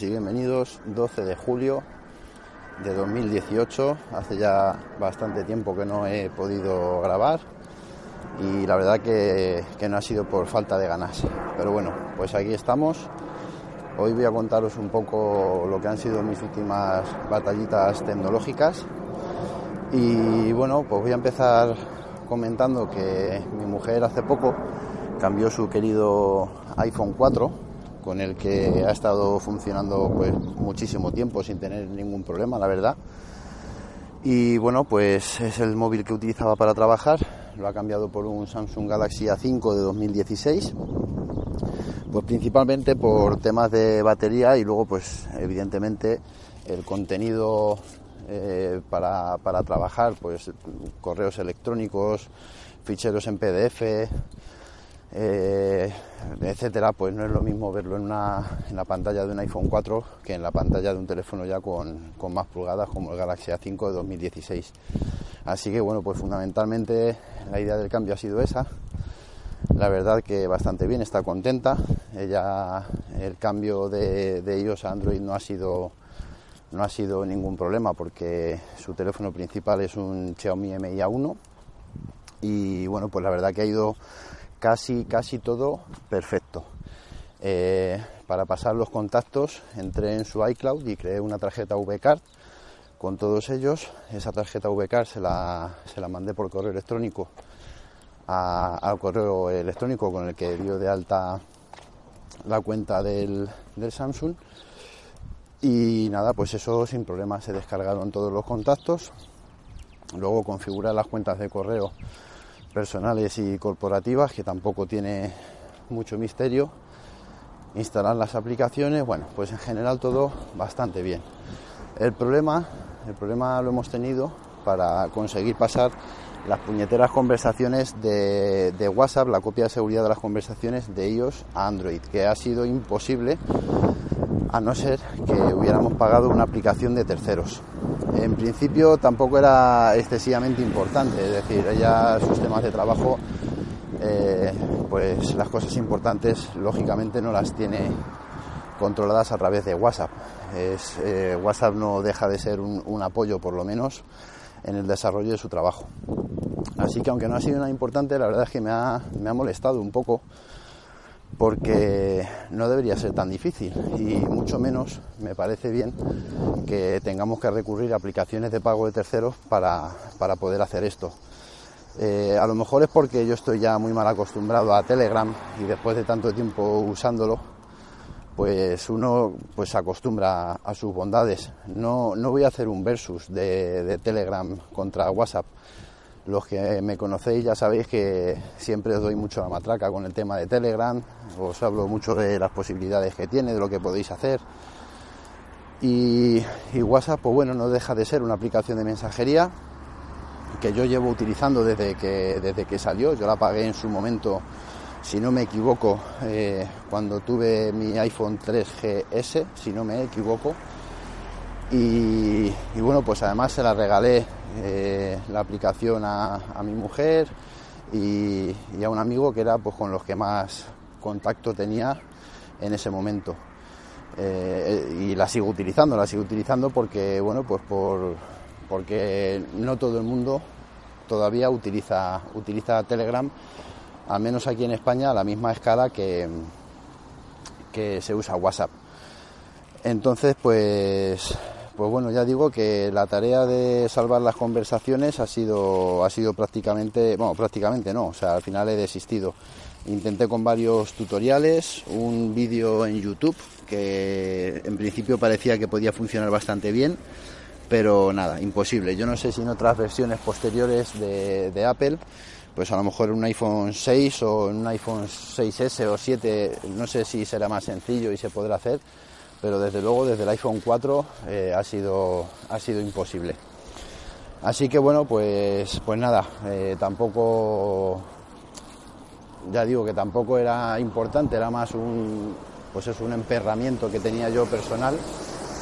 y bienvenidos. 12 de julio de 2018. Hace ya bastante tiempo que no he podido grabar y la verdad que, no ha sido por falta de ganas. Pero bueno, pues aquí estamos. Hoy voy a contaros un poco lo que han sido mis últimas batallitas tecnológicas. Y bueno, pues voy a empezar comentando que mi mujer hace poco cambió su querido iPhone 4 con el que ha estado funcionando pues muchísimo tiempo sin tener ningún problema, la verdad. Y bueno, pues es el móvil que utilizaba para trabajar, lo ha cambiado por un Samsung Galaxy A5 de 2016. Pues principalmente por temas de batería y luego pues evidentemente el contenido eh, para, para trabajar, pues correos electrónicos, ficheros en PDF, eh, etcétera, pues no es lo mismo verlo en, una, en la pantalla de un iPhone 4 que en la pantalla de un teléfono ya con, con más pulgadas como el Galaxy A5 de 2016. Así que bueno, pues fundamentalmente la idea del cambio ha sido esa. La verdad que bastante bien, está contenta. Ella, el cambio de, de a Android no ha sido no ha sido ningún problema porque su teléfono principal es un Xiaomi Mi A1 y bueno, pues la verdad que ha ido casi, casi todo perfecto. Eh, para pasar los contactos entré en su iCloud y creé una tarjeta VCard con todos ellos. Esa tarjeta VCard se la, se la mandé por correo electrónico al correo electrónico con el que dio de alta la cuenta del, del Samsung. Y nada, pues eso sin problema se descargaron todos los contactos. Luego configurar las cuentas de correo personales y corporativas, que tampoco tiene mucho misterio. Instalar las aplicaciones, bueno, pues en general todo bastante bien. El problema, el problema lo hemos tenido para conseguir pasar las puñeteras conversaciones de, de, WhatsApp, la copia de seguridad de las conversaciones de iOS a Android, que ha sido imposible a no ser que hubiéramos pagado una aplicación de terceros en principio tampoco era excesivamente importante, es decir, ella sus temas de trabajo, eh, pues las cosas importantes lógicamente no las tiene controladas a través de WhatsApp. Eh, WhatsApp no deja de ser un, un, apoyo por lo menos en el desarrollo de su trabajo. Así que aunque no ha sido nada importante, la verdad es que me ha, me ha molestado un poco porque no debería ser tan difícil y mucho menos me parece bien que tengamos que recurrir a aplicaciones de pago de terceros para, para poder hacer esto. Eh, a lo mejor es porque yo estoy ya muy mal acostumbrado a Telegram y después de tanto tiempo usándolo, pues uno pues se acostumbra a sus bondades. No, no voy a hacer un versus de, de Telegram contra WhatsApp los que me conocéis ya sabéis que siempre os doy mucho la matraca con el tema de Telegram, os hablo mucho de las posibilidades que tiene, de lo que podéis hacer. Y, WhatsApp, pues bueno, no deja de ser una aplicación de mensajería que yo llevo utilizando desde que, desde que salió. Yo la pagué en su momento, si no me equivoco, eh, cuando tuve mi iPhone 3GS, si no me equivoco. Y bueno, pues además se la regalé eh, la aplicación a, a mi mujer y, a un amigo que era pues con los que más contacto tenía en ese momento. Eh, y la sigo utilizando, la sigo utilizando porque, bueno, pues por, porque no todo el mundo todavía utiliza, utiliza Telegram, al menos aquí en España, a la misma escala que, que se usa WhatsApp. Entonces, pues pues bueno, ya digo que la tarea de salvar las conversaciones ha sido, ha sido prácticamente, bueno, prácticamente no, o sea, al final he desistido. Intenté con varios tutoriales, un vídeo en YouTube que en principio parecía que podía funcionar bastante bien, pero nada, imposible. Yo no sé si en otras versiones posteriores de, de Apple, pues a lo mejor en un iPhone 6 o en un iPhone 6S o 7, no sé si será más sencillo y se podrá hacer, pero desde luego desde el iPhone 4 eh, ha, sido, ha sido imposible. Así que bueno, pues, pues nada, eh, tampoco, ya digo que tampoco era importante, era más un, pues es un emperramiento que tenía yo personal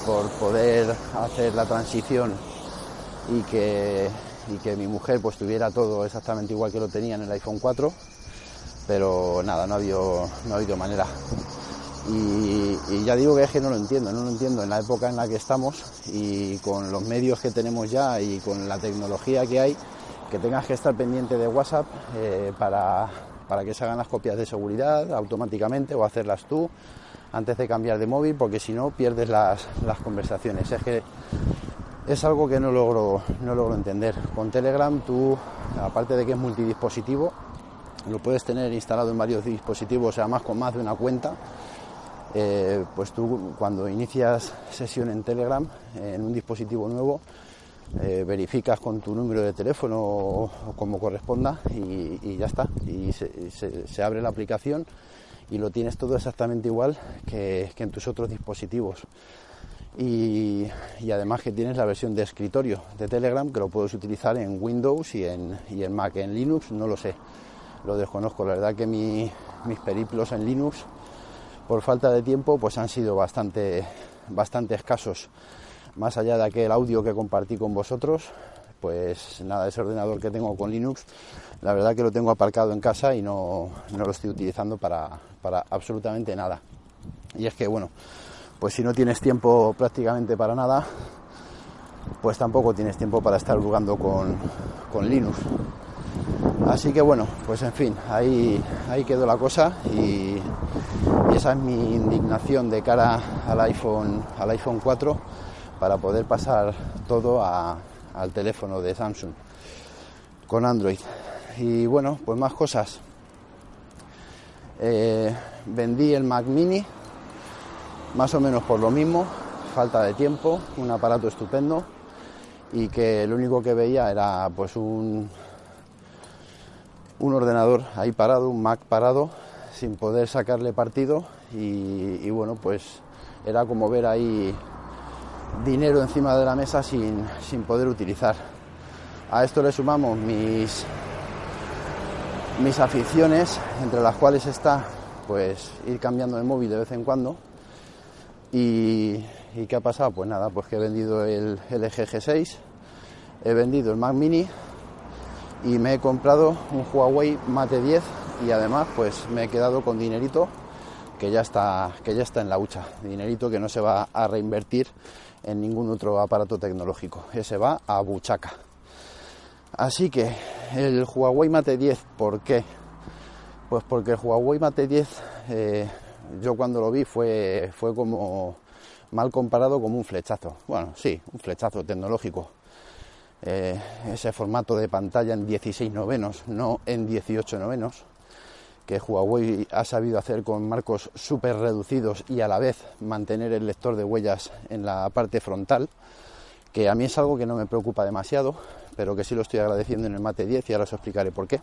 por poder hacer la transición y que, y que mi mujer pues tuviera todo exactamente igual que lo tenía en el iPhone 4, pero nada, no ha no ha habido manera. Y, ya digo que es que no lo entiendo, no lo entiendo en la época en la que estamos y con los medios que tenemos ya y con la tecnología que hay, que tengas que estar pendiente de WhatsApp eh, para, para que se hagan las copias de seguridad automáticamente o hacerlas tú antes de cambiar de móvil, porque si no pierdes las, las conversaciones. Es que es algo que no logro, no logro entender. Con Telegram tú, aparte de que es multidispositivo, lo puedes tener instalado en varios dispositivos, además con más de una cuenta. Eh, pues tú cuando inicias sesión en Telegram en un dispositivo nuevo, eh, verificas con tu número de teléfono o, como corresponda y, ya está. Y se, abre la aplicación y lo tienes todo exactamente igual que en tus otros dispositivos y, además que tienes la versión de escritorio de Telegram que lo puedes utilizar en Windows y en, y en Mac. En Linux no lo sé, lo desconozco. La verdad que mis periplos en Linux, por falta de tiempo, pues han sido bastante, escasos. Más allá de aquel audio que compartí con vosotros, pues nada, ese ordenador que tengo con Linux, la verdad que lo tengo aparcado en casa y no, no lo estoy utilizando para, para absolutamente nada. Y es que, bueno, pues si no tienes tiempo prácticamente para nada, pues tampoco tienes tiempo para estar jugando con, Linux. Así que bueno, pues en fin, ahí, ahí quedó la cosa y, esa es mi indignación de cara al iPhone, al iPhone 4 para poder pasar todo al teléfono de Samsung con Android. Y bueno, pues más cosas. Eh, vendí el Mac Mini más o menos por lo mismo, falta de tiempo, un aparato estupendo y que lo único que veía era pues un, un ordenador ahí parado, un Mac parado, sin poder sacarle partido y, bueno, pues era como ver ahí dinero encima de la mesa sin, sin poder utilizar. A esto le sumamos mis, mis aficiones, entre las cuales está pues ir cambiando de móvil de vez en cuando ¿Y, qué ha pasado? Pues nada, pues que he vendido el LG G6, he vendido el Mac Mini y me he comprado un Huawei Mate 10 y además pues me he quedado con dinerito que ya está, que ya está en la hucha, dinerito que no se va a reinvertir en ningún otro aparato tecnológico, ese va a buchaca. Así que el Huawei Mate 10, ¿por qué? Pues porque el Huawei Mate 10 yo cuando lo vi fue, fue como mal comparado como un flechazo. Bueno, sí, un flechazo tecnológico. Eh, ese formato de pantalla en 16 novenos, no en 18 novenos, que Huawei ha sabido hacer con marcos súper reducidos y a la vez mantener el lector de huellas en la parte frontal, que a mí es algo que no me preocupa demasiado, pero que sí lo estoy agradeciendo en el Mate 10 y ahora os explicaré por qué.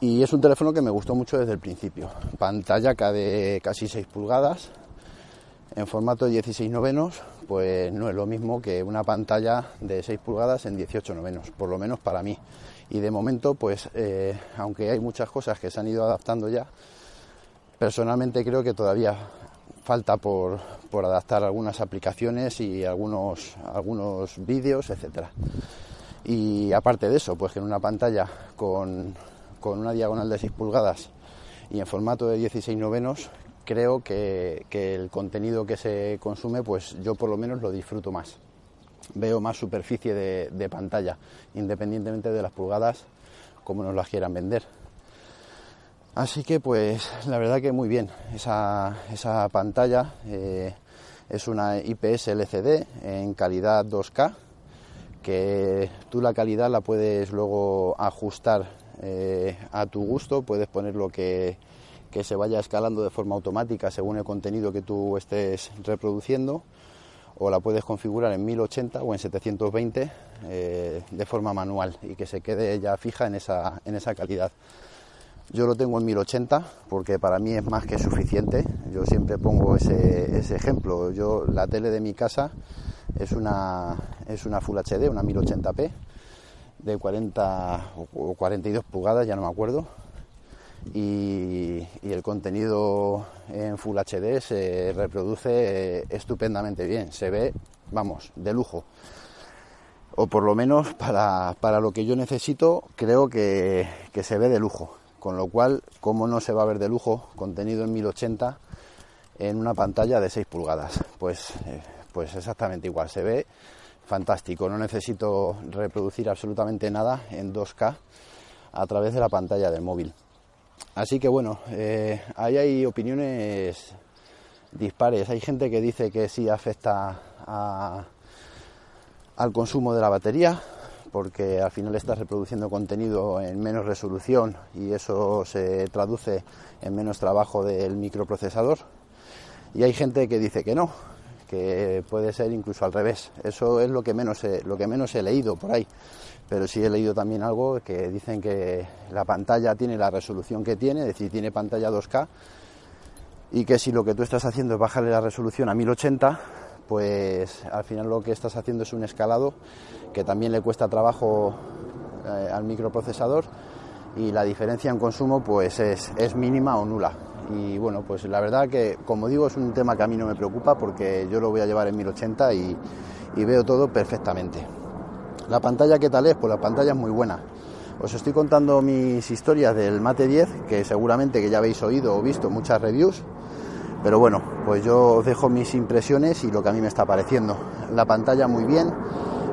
Y es un teléfono que me gustó mucho desde el principio. Pantalla de casi 6 pulgadas, en formato de 16 novenos, pues no es lo mismo que una pantalla de 6 pulgadas en 18 novenos, por lo menos para mí. Y de momento, pues eh, aunque hay muchas cosas que se han ido adaptando ya, personalmente creo que todavía falta por, por adaptar algunas aplicaciones y algunos, algunos vídeos, etcétera. Y aparte de eso, pues que en una pantalla con con una diagonal de 6 pulgadas y en formato de 16 novenos, creo que, el contenido que se consume, pues yo por lo menos lo disfruto más. Veo más superficie de, pantalla, independientemente de las pulgadas, como nos las quieran vender. Así que pues la verdad que muy bien, esa, esa pantalla eh, es una IPS LCD en calidad 2K, que tú la calidad la puedes luego ajustar eh, a tu gusto, puedes poner lo que, se vaya escalando de forma automática según el contenido que tú estés reproduciendo o la puedes configurar en 1080 o en 720 eh, de forma manual y que se quede ya fija en esa, en esa calidad. Yo lo tengo en 1080 porque para mí es más que suficiente. Yo siempre pongo ese, ese ejemplo. Yo la tele de mi casa es una, es una Full HD, una 1080p de 40 o 42 pulgadas, ya no me acuerdo. Y, el contenido en Full HD se reproduce estupendamente bien, se ve, vamos, de lujo. O por lo menos para, lo que yo necesito, creo que, se ve de lujo. Con lo cual, ¿cómo no se va a ver de lujo contenido en 1080 en una pantalla de 6 pulgadas? Pues, eh, pues exactamente igual, se ve fantástico. No necesito reproducir absolutamente nada en 2K a través de la pantalla del móvil. Así que bueno, eh, ahí hay opiniones dispares. Hay gente que dice que sí afecta al consumo de la batería, porque al final estás reproduciendo contenido en menos resolución y eso se traduce en menos trabajo del microprocesador. Y hay gente que dice que no, que puede ser incluso al revés. Eso es lo que menos he, lo que menos he leído por ahí. Pero sí he leído también algo que dicen que la pantalla tiene la resolución que tiene, es decir, tiene pantalla 2K, y que si lo que tú estás haciendo es bajarle la resolución a 1080, pues al final lo que estás haciendo es un escalado que también le cuesta trabajo eh, al microprocesador y la diferencia en consumo pues es, mínima o nula y bueno, pues la verdad que, como digo, es un tema que a mí no me preocupa porque yo lo voy a llevar en 1080 y, y veo todo perfectamente. La pantalla, ¿qué tal es? Pues la pantalla es muy buena. Os estoy contando mis historias del Mate 10, que seguramente que ya habéis oído o visto muchas reviews, pero bueno, pues yo os dejo mis impresiones y lo que a mí me está pareciendo. La pantalla muy bien,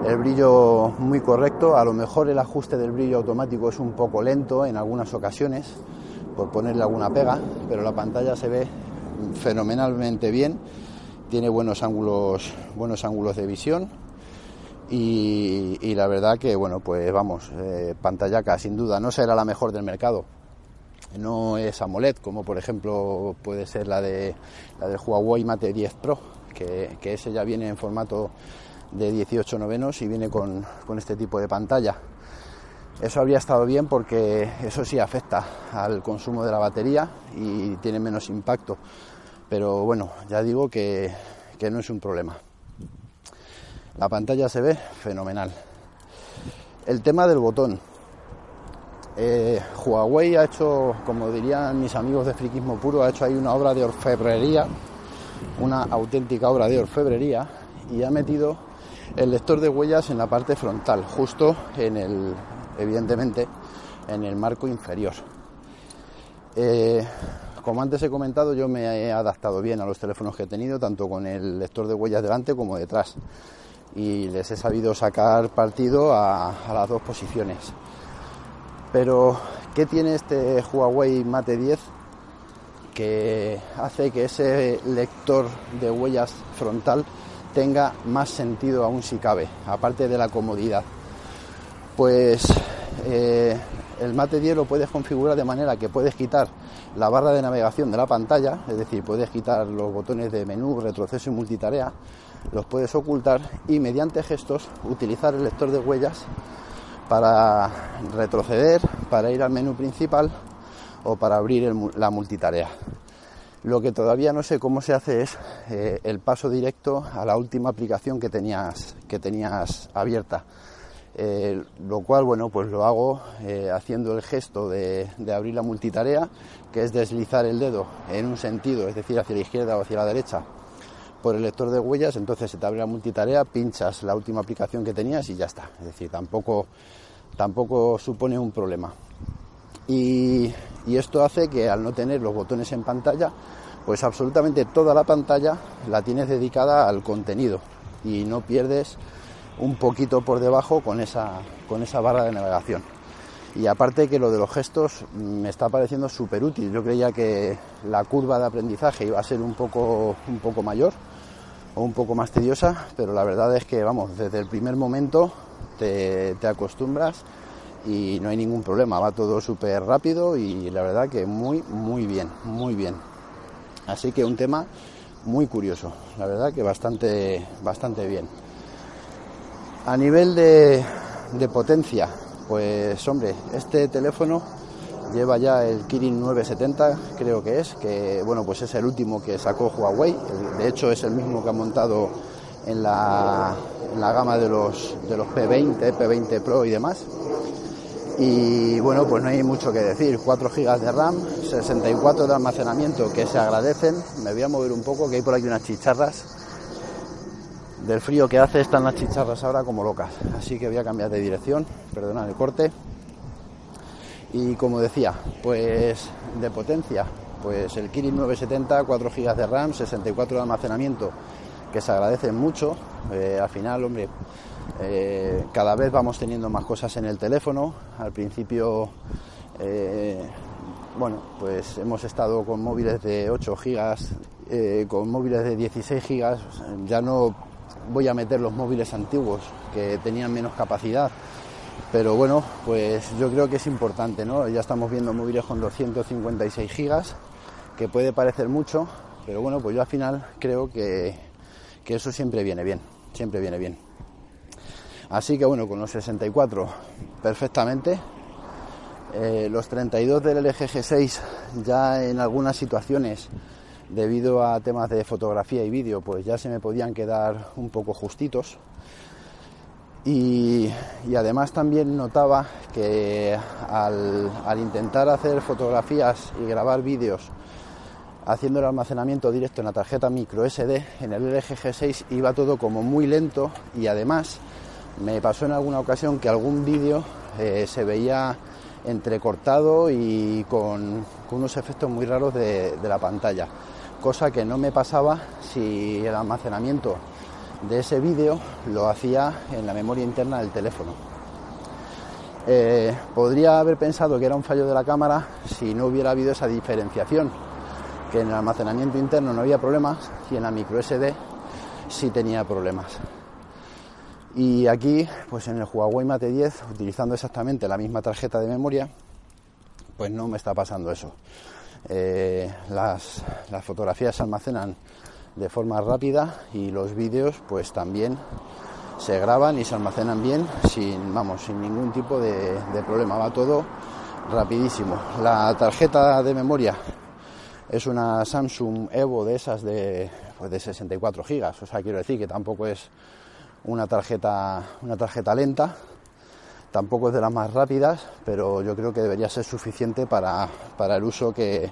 el brillo muy correcto, a lo mejor el ajuste del brillo automático es un poco lento en algunas ocasiones, por ponerle alguna pega, pero la pantalla se ve fenomenalmente bien, tiene buenos ángulos, buenos ángulos de visión y, la verdad que bueno pues vamos, eh, pantallaca sin duda, no será la mejor del mercado, no es AMOLED como por ejemplo puede ser la de la del Huawei Mate 10 Pro, que, ese ya viene en formato de 18 novenos y viene con, con este tipo de pantalla eso habría estado bien porque eso sí afecta al consumo de la batería y tiene menos impacto. Pero bueno, ya digo que, no es un problema. La pantalla se ve fenomenal. El tema del botón. Eh, Huawei ha hecho, como dirían mis amigos de friquismo puro, ha hecho ahí una obra de orfebrería, una auténtica obra de orfebrería, y ha metido el lector de huellas en la parte frontal, justo en el, evidentemente en el marco inferior. Eh, como antes he comentado, yo me he adaptado bien a los teléfonos que he tenido, tanto con el lector de huellas delante como detrás, y les he sabido sacar partido a, las dos posiciones. Pero, ¿qué tiene este Huawei Mate 10 que hace que ese lector de huellas frontal tenga más sentido aún si cabe, aparte de la comodidad? pues eh, el Mate 10 lo puedes configurar de manera que puedes quitar la barra de navegación de la pantalla, es decir, puedes quitar los botones de menú, retroceso y multitarea, los puedes ocultar y mediante gestos utilizar el lector de huellas para retroceder, para ir al menú principal o para abrir la multitarea. Lo que todavía no sé cómo se hace es eh, el paso directo a la última aplicación que tenías, que tenías abierta eh, lo cual, bueno, pues lo hago eh, haciendo el gesto de, abrir la multitarea, que es deslizar el dedo en un sentido, es decir, hacia la izquierda o hacia la derecha, por el lector de huellas, entonces se te abre la multitarea, pinchas la última aplicación que tenías y ya está. Es decir, tampoco, tampoco supone un problema. Y, esto hace que al no tener los botones en pantalla, pues absolutamente toda la pantalla la tienes dedicada al contenido y no pierdes un poquito por debajo con esa, con esa barra de navegación. Y aparte que lo de los gestos me está pareciendo súper útil. Yo creía que la curva de aprendizaje iba a ser un poco, un poco mayor o un poco más tediosa, pero la verdad es que, vamos, desde el primer momento te, te acostumbras y no hay ningún problema. Va todo súper rápido y la verdad que muy, muy bien, muy bien. Así que un tema muy curioso, la verdad que bastante, bastante bien. A nivel de, potencia, pues hombre, este teléfono lleva ya el Kirin 970, creo que es, que bueno, pues es el último que sacó Huawei, de hecho es el mismo que ha montado en la, gama de los, de los P20, P20 Pro y demás. Y bueno, pues no hay mucho que decir, 4 GB de RAM, 64 de almacenamiento que se agradecen. Me voy a mover un poco, que hay por aquí unas chicharras del frío que hace están las chicharras ahora como locas. Así que voy a cambiar de dirección, perdonad el corte. Y como decía, pues de potencia, pues el Kirin 970, 4 GB de RAM, 64 de almacenamiento, que se agradecen mucho. Eh, al final, hombre, eh, cada vez vamos teniendo más cosas en el teléfono. Al principio, eh, bueno, pues hemos estado con móviles de 8 GB, con móviles de 16 GB. Ya no voy a meter los móviles antiguos que tenían menos capacidad. Pero bueno, pues yo creo que es importante, ¿no? Ya estamos viendo móviles con 256 gigas, que puede parecer mucho, pero bueno, pues yo al final creo que, que eso siempre viene bien, siempre viene bien. Así que bueno, con los 64 perfectamente. Eh, los 32 del LG G6 ya en algunas situaciones debido a temas de fotografía y vídeo pues ya se me podían quedar un poco justitos y, además también notaba que al, intentar hacer fotografías y grabar vídeos haciendo el almacenamiento directo en la tarjeta micro SD en el LG G6 iba todo como muy lento y además me pasó en alguna ocasión que algún vídeo eh, se veía entrecortado y con, unos efectos muy raros de, la pantalla, cosa que no me pasaba si el almacenamiento de ese vídeo lo hacía en la memoria interna del teléfono. Eh, podría haber pensado que era un fallo de la cámara si no hubiera habido esa diferenciación, que en el almacenamiento interno no había problemas y en la micro SD sí tenía problemas. Y aquí, pues en el Huawei Mate 10, utilizando exactamente la misma tarjeta de memoria, pues no me está pasando eso. Eh, las, fotografías se almacenan de forma rápida y los vídeos pues también se graban y se almacenan bien sin vamos sin ningún tipo de, problema. Va todo rapidísimo. La tarjeta de memoria es una Samsung Evo de esas de, pues de 64 gigas. O sea quiero decir que tampoco es una tarjeta, una tarjeta lenta, tampoco es de las más rápidas, pero yo creo que debería ser suficiente para, el uso que,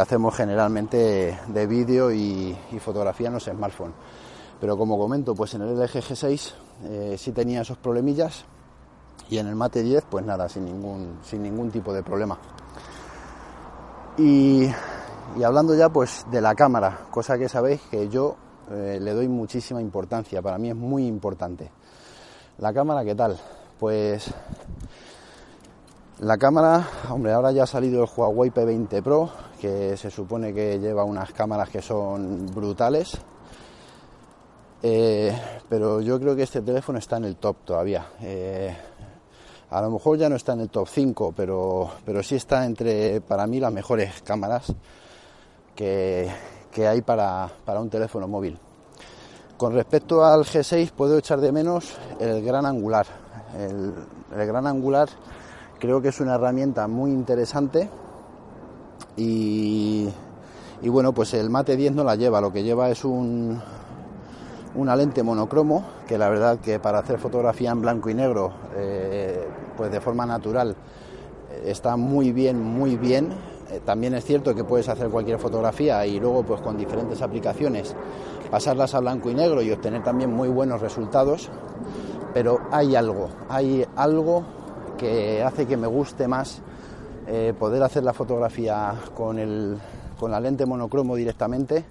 hacemos generalmente de vídeo y, fotografía en los smartphones. Pero como comento, pues en el LG G6 eh, sí tenía esos problemillas y en el Mate 10 pues nada, sin ningún, sin ningún tipo de problema. Y, y hablando ya pues de la cámara, cosa que sabéis que yo eh, le doy muchísima importancia, para mí es muy importante. La cámara, ¿qué tal? Pues la cámara, hombre, ahora ya ha salido el Huawei P20 Pro, que se supone que lleva unas cámaras que son brutales. Eh, pero yo creo que este teléfono está en el top todavía. Eh, a lo mejor ya no está en el top 5, pero, pero sí está entre, para mí, las mejores cámaras que, que hay para, un teléfono móvil. Con respecto al G6 puedo echar de menos el gran angular. El, gran angular creo que es una herramienta muy interesante y, bueno, pues el Mate 10 no la lleva, lo que lleva es un, una lente monocromo que la verdad que para hacer fotografía en blanco y negro eh, pues de forma natural está muy bien, muy bien. Eh, también es cierto que puedes hacer cualquier fotografía y luego pues con diferentes aplicaciones pasarlas a blanco y negro y obtener también muy buenos resultados, pero hay algo, hay algo que hace que me guste más eh, poder hacer la fotografía con, el, con la lente monocromo directamente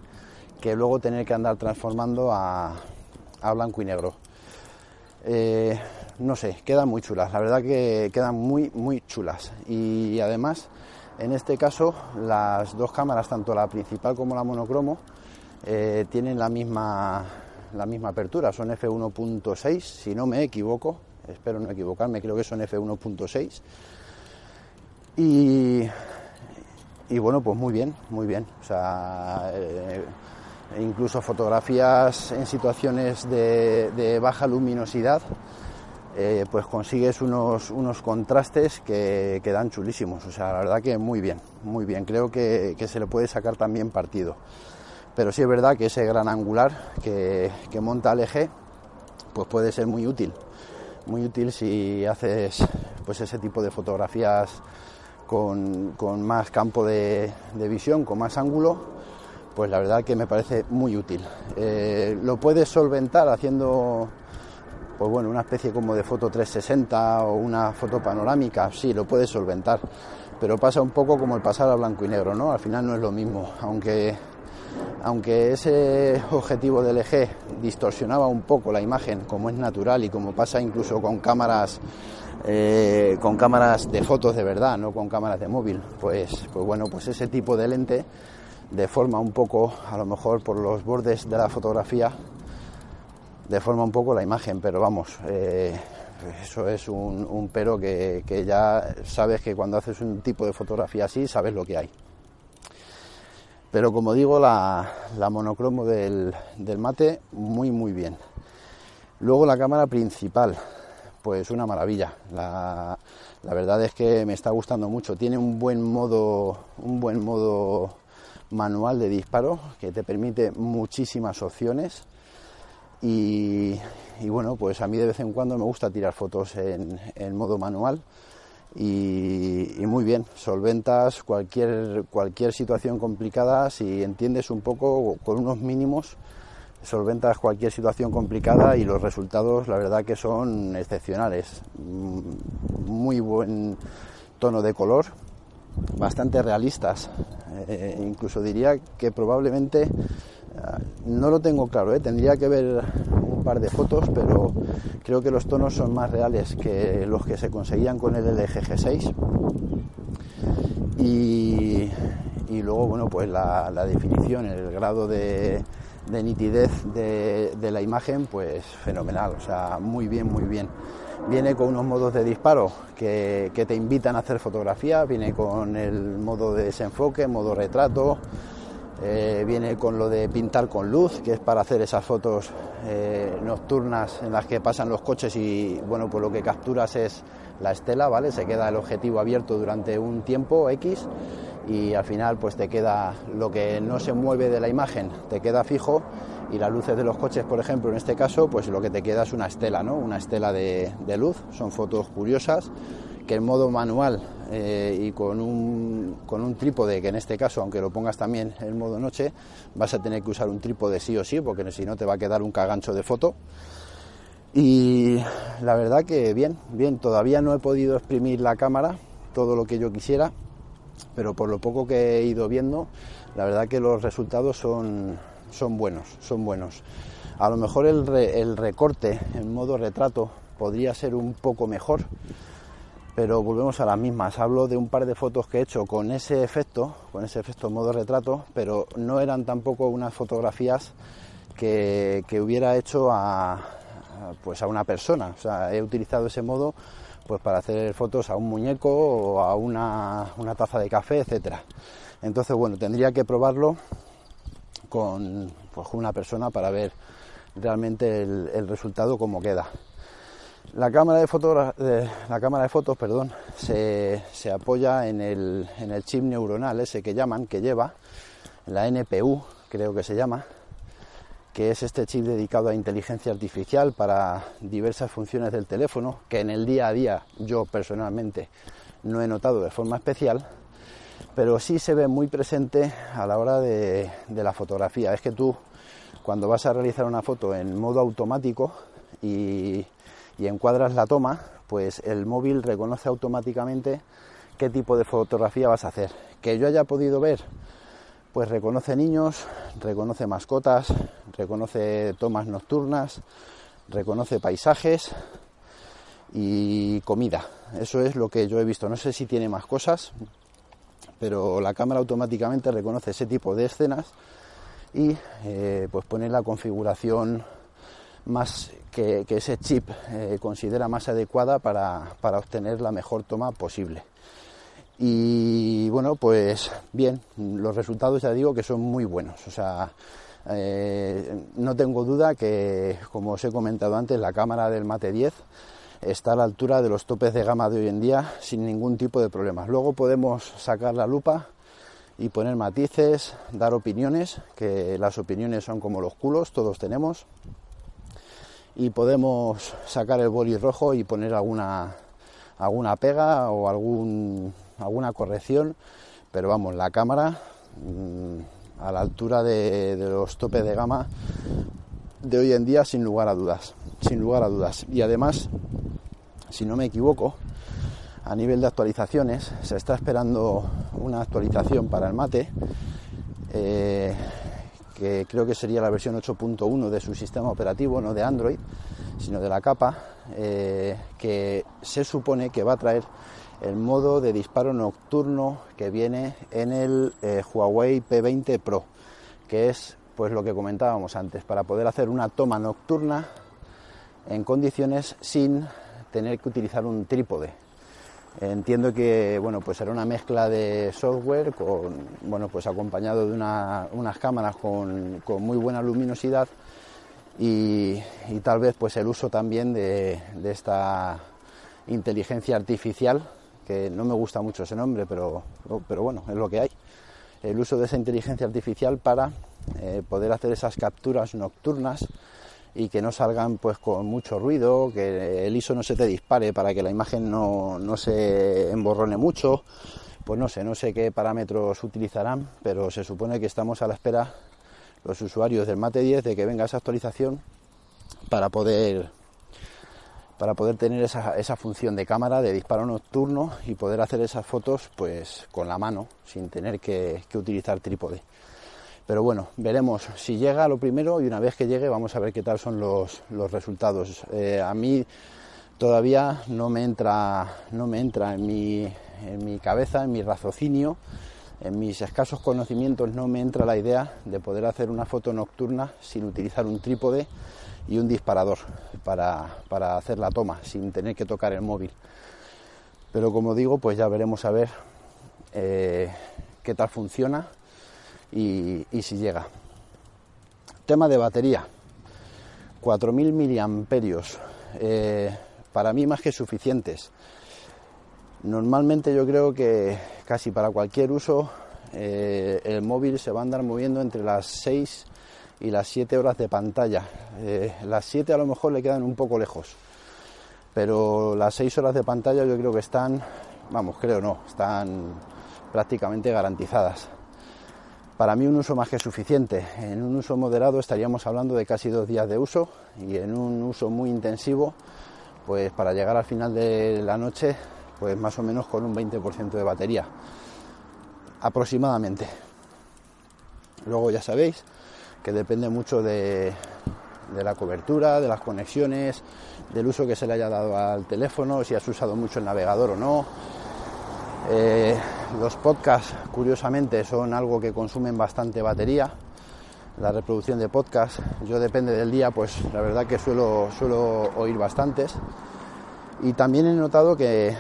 que luego tener que andar transformando a, blanco y negro. Eh, no sé, quedan muy chulas, la verdad que quedan muy, muy chulas. Y además en este caso, las dos cámaras, tanto la principal como la monocromo, eh, tienen la misma, la misma apertura, son f1.6, si no me equivoco, espero no equivocarme, creo que son f1.6. Y, y, bueno, pues muy bien, muy bien. O sea, eh, incluso fotografías en situaciones de baja luminosidad eh, pues consigues unos, unos contrastes que, que, dan chulísimos. O sea, la verdad que muy bien, muy bien. Creo que, se le puede sacar también partido. Pero sí es verdad que ese gran angular que, monta el eje, pues puede ser muy útil. Muy útil si haces pues ese tipo de fotografías con, más campo de, visión, con más ángulo, pues la verdad que me parece muy útil. Eh, lo puedes solventar haciendo pues bueno, una especie como de foto 360 o una foto panorámica, sí, lo puedes solventar, pero pasa un poco como el pasar a blanco y negro, ¿no? Al final no es lo mismo, aunque aunque ese objetivo del eje distorsionaba un poco la imagen, como es natural y como pasa incluso con cámaras eh, con cámaras de fotos de verdad, no con cámaras de móvil, pues, pues bueno, pues ese tipo de lente deforma un poco, a lo mejor por los bordes de la fotografía, deforma un poco la imagen, pero vamos, eh, eso es un, pero que, ya sabes que cuando haces un tipo de fotografía así, sabes lo que hay. Pero como digo, la, monocromo del, del mate, muy muy bien. Luego la cámara principal, pues una maravilla. La, verdad es que me está gustando mucho. Tiene un buen modo, un buen modo manual de disparo que te permite muchísimas opciones. Y, bueno, pues a mí de vez en cuando me gusta tirar fotos en, modo manual. Y, y, muy bien, solventas cualquier, cualquier situación complicada si entiendes un poco con unos mínimos solventas cualquier situación complicada y los resultados la verdad que son excepcionales. Muy buen tono de color, bastante realistas. Eh, incluso diría que probablemente, ah, no lo tengo claro, eh, tendría que ver un par de fotos, pero creo que los tonos son más reales que los que se conseguían con el LG G6. Y, luego, bueno, pues la definición, el grado de, de nitidez de, la imagen, pues fenomenal, o sea, muy bien, muy bien. Viene con unos modos de disparo que, te invitan a hacer fotografía, viene con el modo de desenfoque, modo retrato, eh, viene con lo de pintar con luz, que es para hacer esas fotos eh, nocturnas en las que pasan los coches y bueno, pues lo que capturas es la estela, ¿vale? Se queda el objetivo abierto durante un tiempo X y al final pues te queda lo que no se mueve de la imagen, te queda fijo y las luces de los coches, por ejemplo, en este caso, pues lo que te queda es una estela, ¿no? Una estela de, luz, son fotos curiosas que en modo manual eh, y con un, con un trípode, que en este caso, aunque lo pongas también en modo noche, vas a tener que usar un trípode sí o sí, porque si no te va a quedar un cagancho de foto. Y la verdad que bien, bien, todavía no he podido exprimir la cámara todo lo que yo quisiera, pero por lo poco que he ido viendo, la verdad que los resultados son, son buenos, son buenos. A lo mejor el, recorte en modo retrato podría ser un poco mejor, pero volvemos a las mismas. Hablo de un par de fotos que he hecho con ese efecto, con ese efecto en modo retrato, pero no eran tampoco unas fotografías que, que hubiera hecho a, pues a una persona. O sea, he utilizado ese modo pues para hacer fotos a un muñeco o a una, taza de café, etcétera. Entonces, bueno, tendría que probarlo con, pues, una persona para ver realmente el, resultado como queda. La cámara de, fotos, la cámara de fotos perdón, se, apoya en el, en el, chip neuronal ese que llaman, que lleva, la NPU creo que se llama, que es este chip dedicado a inteligencia artificial para diversas funciones del teléfono, que en el día a día yo personalmente no he notado de forma especial, pero sí se ve muy presente a la hora de, la fotografía. Es que tú, cuando vas a realizar una foto en modo automático y, y encuadras la toma, pues el móvil reconoce automáticamente qué tipo de fotografía vas a hacer. Que yo haya podido ver pues reconoce niños, reconoce mascotas, reconoce tomas nocturnas, reconoce paisajes y comida. Eso es lo que yo he visto. No sé si tiene más cosas, pero la cámara automáticamente reconoce ese tipo de escenas y eh, pues pone la configuración más que, ese chip eh, considera más adecuada para obtener la mejor toma posible. Y bueno, pues bien, los resultados ya digo que son muy buenos. O sea, eh, no tengo duda que, como os he comentado antes, la cámara del Mate 10 está a la altura de los topes de gama de hoy en día sin ningún tipo de problemas. Luego podemos sacar la lupa y poner matices, dar opiniones, que las opiniones son como los culos, todos tenemos. Y podemos sacar el boli rojo y poner alguna, alguna pega o algún alguna corrección, pero vamos, la cámara mm, a la altura de, los topes de gama de hoy en día sin lugar a dudas, sin lugar a dudas. Y además, si no me equivoco, a nivel de actualizaciones se está esperando una actualización para el mate eh, que creo que sería la versión 8.1 de su sistema operativo, no de Android, sino de la capa, eh, que se supone que va a traer el modo de disparo nocturno que viene en el eh, Huawei P20 Pro, que es pues lo que comentábamos antes, para poder hacer una toma nocturna en condiciones sin tener que utilizar un trípode. Entiendo que bueno, pues será una mezcla de software con, bueno, pues acompañado de unas cámaras con, muy buena luminosidad y, tal vez pues el uso también de, esta inteligencia artificial, que no me gusta mucho ese nombre, pero, pero bueno, es lo que hay. El uso de esa inteligencia artificial para eh, poder hacer esas capturas nocturnas y que no salgan pues con mucho ruido, que el ISO no se te dispare para que la imagen no, no se emborrone mucho. Pues no sé, no sé qué parámetros utilizarán, pero se supone que estamos a la espera los usuarios del Mate 10 de que venga esa actualización para poder para poder tener esa, esa función de cámara de disparo nocturno y poder hacer esas fotos pues con la mano sin tener que, que utilizar trípode. Pero bueno, veremos si llega lo primero y una vez que llegue vamos a ver qué tal son los, resultados. Eh, a mí todavía no me entra, no me entra en, mi, en mi cabeza, en mi raciocinio, en mis escasos conocimientos no me entra la idea de poder hacer una foto nocturna sin utilizar un trípode y un disparador para, hacer la toma, sin tener que tocar el móvil. Pero como digo, pues ya veremos a ver eh, qué tal funciona y, si llega. Tema de batería. 4.000 miliamperios. Eh, para mí más que suficientes. Normalmente yo creo que casi para cualquier uso eh, el móvil se va a andar moviendo entre las 6 y las 7 horas de pantalla. Eh, las 7 a lo mejor le quedan un poco lejos, pero las 6 horas de pantalla yo creo que están, vamos, creo no, están prácticamente garantizadas. Para mí un uso más que suficiente. En un uso moderado estaríamos hablando de casi dos días de uso y en un uso muy intensivo, pues para llegar al final de la noche, pues más o menos con un 20% de batería. Aproximadamente. Luego ya sabéis que depende mucho de, la cobertura, de las conexiones, del uso que se le haya dado al teléfono, si has usado mucho el navegador o no. Eh, los podcasts, curiosamente, son algo que consumen bastante batería. La reproducción de podcasts, yo depende del día, pues la verdad que suelo, suelo oír bastantes. Y también he notado que,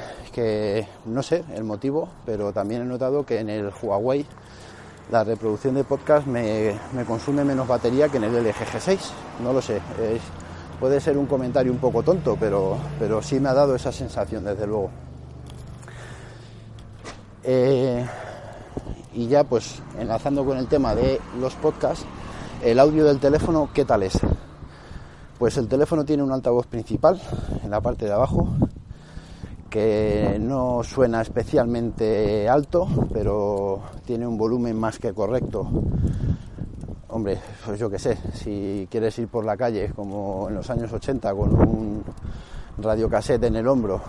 no sé el motivo, pero también he notado que en el Huawei la reproducción de podcast me, consume menos batería que en el LG G6. No lo sé, puede ser un comentario un poco tonto, pero, pero sí me ha dado esa sensación, desde luego. Eh, y ya pues enlazando con el tema de los podcasts, el audio del teléfono, ¿qué tal es? Pues el teléfono tiene un altavoz principal en la parte de abajo que no suena especialmente alto, pero tiene un volumen más que correcto. Hombre, pues yo qué sé, si quieres ir por la calle como en los años 80 con un radiocassette en el hombro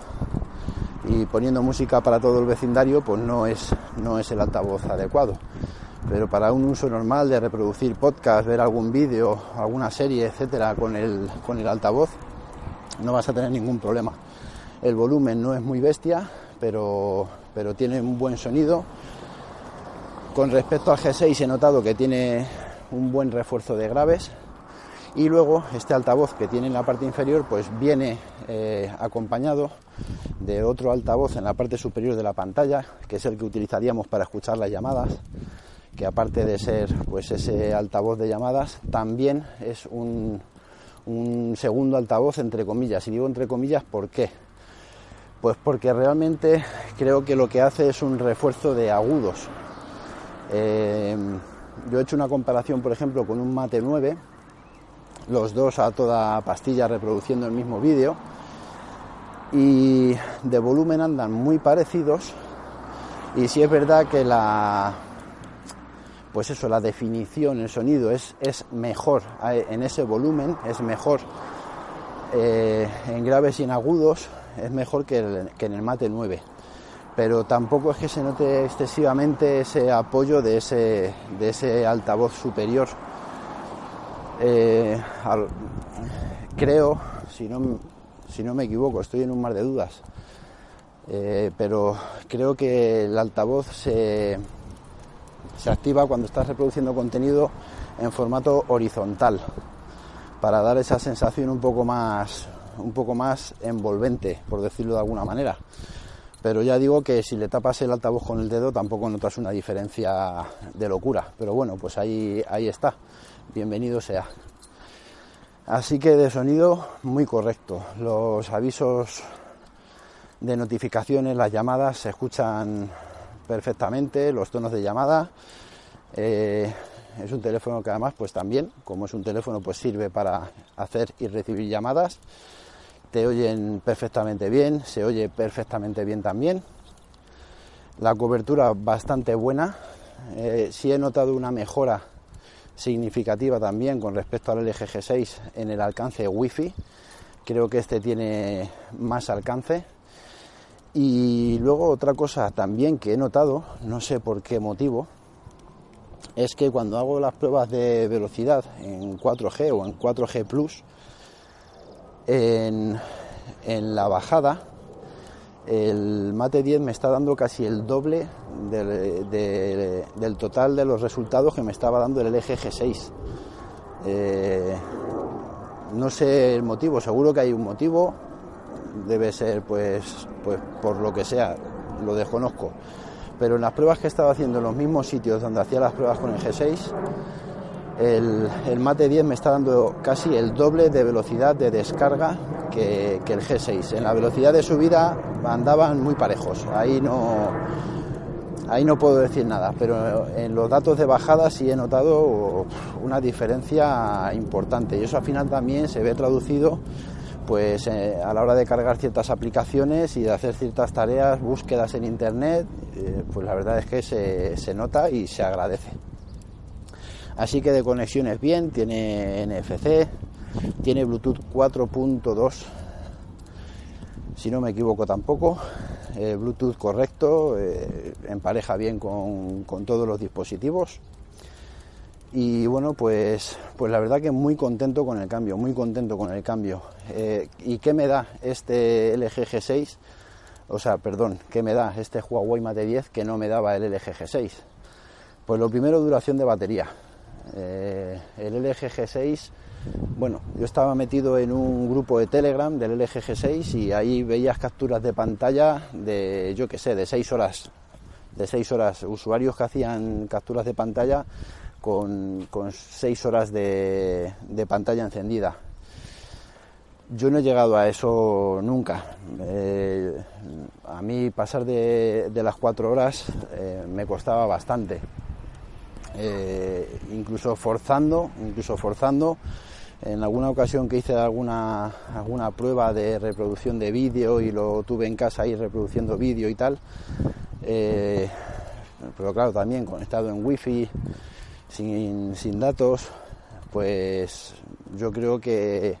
y poniendo música para todo el vecindario, pues no es, no es el altavoz adecuado. Pero para un uso normal de reproducir podcast, ver algún vídeo, alguna serie, etcétera, con el, con el altavoz, no vas a tener ningún problema. El volumen no es muy bestia, pero, pero tiene un buen sonido. Con respecto al G6 he notado que tiene un buen refuerzo de graves, y luego este altavoz que tiene en la parte inferior pues viene eh, acompañado de otro altavoz en la parte superior de la pantalla que es el que utilizaríamos para escuchar las llamadas que aparte de ser pues ese altavoz de llamadas también es un, segundo altavoz entre comillas y digo entre comillas ¿por qué? Pues porque realmente creo que lo que hace es un refuerzo de agudos. Eh, yo he hecho una comparación por ejemplo con un Mate 9 los dos a toda pastilla reproduciendo el mismo vídeo y de volumen andan muy parecidos y si es verdad que la pues eso, la definición, el sonido es, es mejor en ese volumen, es mejor eh, en graves y en agudos, es mejor que, en el Mate 9. Pero tampoco es que se note excesivamente ese apoyo de ese, de ese altavoz superior. Eh, creo, si no, si no me equivoco, estoy en un mar de dudas, eh, pero creo que el altavoz se, se activa cuando estás reproduciendo contenido en formato horizontal para dar esa sensación un poco más un poco más envolvente por decirlo de alguna manera pero ya digo que si le tapas el altavoz con el dedo tampoco notas una diferencia de locura pero bueno pues ahí ahí está bienvenido sea así que de sonido muy correcto los avisos de notificaciones las llamadas se escuchan perfectamente los tonos de llamada. Eh, es un teléfono que además, pues también, como es un teléfono, pues sirve para hacer y recibir llamadas. Te oyen perfectamente bien, se oye perfectamente bien también. La cobertura bastante buena. Eh, sí he notado una mejora significativa también con respecto al LG G6 en el alcance Wi-Fi. Creo que este tiene más alcance y luego otra cosa también que he notado, no sé por qué motivo, es que cuando hago las pruebas de velocidad en 4G o en 4G Plus, en, la bajada, el Mate 10 me está dando casi el doble del, total de los resultados que me estaba dando el LG G6. Eh, no sé el motivo, seguro que hay un motivo, debe ser pues, pues por lo que sea, lo desconozco. Pero en las pruebas que he estado haciendo en los mismos sitios donde hacía las pruebas con el G6, el, Mate 10 me está dando casi el doble de velocidad de descarga que, que, el G6. En la velocidad de subida andaban muy parejos, ahí no, ahí no puedo decir nada, pero en los datos de bajada sí he notado una diferencia importante y eso al final también se ve traducido pues eh, a la hora de cargar ciertas aplicaciones y de hacer ciertas tareas, búsquedas en internet, eh, pues la verdad es que se, nota y se agradece. Así que de conexiones bien, tiene NFC, tiene Bluetooth 4.2, si no me equivoco tampoco, eh, Bluetooth correcto, empareja bien con, con todos los dispositivos y bueno, pues, pues la verdad que muy contento con el cambio, muy contento con el cambio. Eh, ¿Y qué me da este LG G6? O sea, perdón, ¿qué me da este Huawei Mate 10 que no me daba el LG G6? Pues lo primero, duración de batería. Eh, el LG G6, bueno, yo estaba metido en un grupo de Telegram del LG G6 y ahí veías capturas de pantalla de, yo qué sé, de 6 horas, de 6 horas, usuarios que hacían capturas de pantalla con, con seis horas de, pantalla encendida. Yo no he llegado a eso nunca. Eh, a mí pasar de, las cuatro horas eh, me costaba bastante. Eh, incluso forzando, incluso forzando, en alguna ocasión que hice alguna, alguna prueba de reproducción de vídeo y lo tuve en casa ahí reproduciendo vídeo y tal, pero claro, también conectado en wifi sin, datos, pues yo creo que,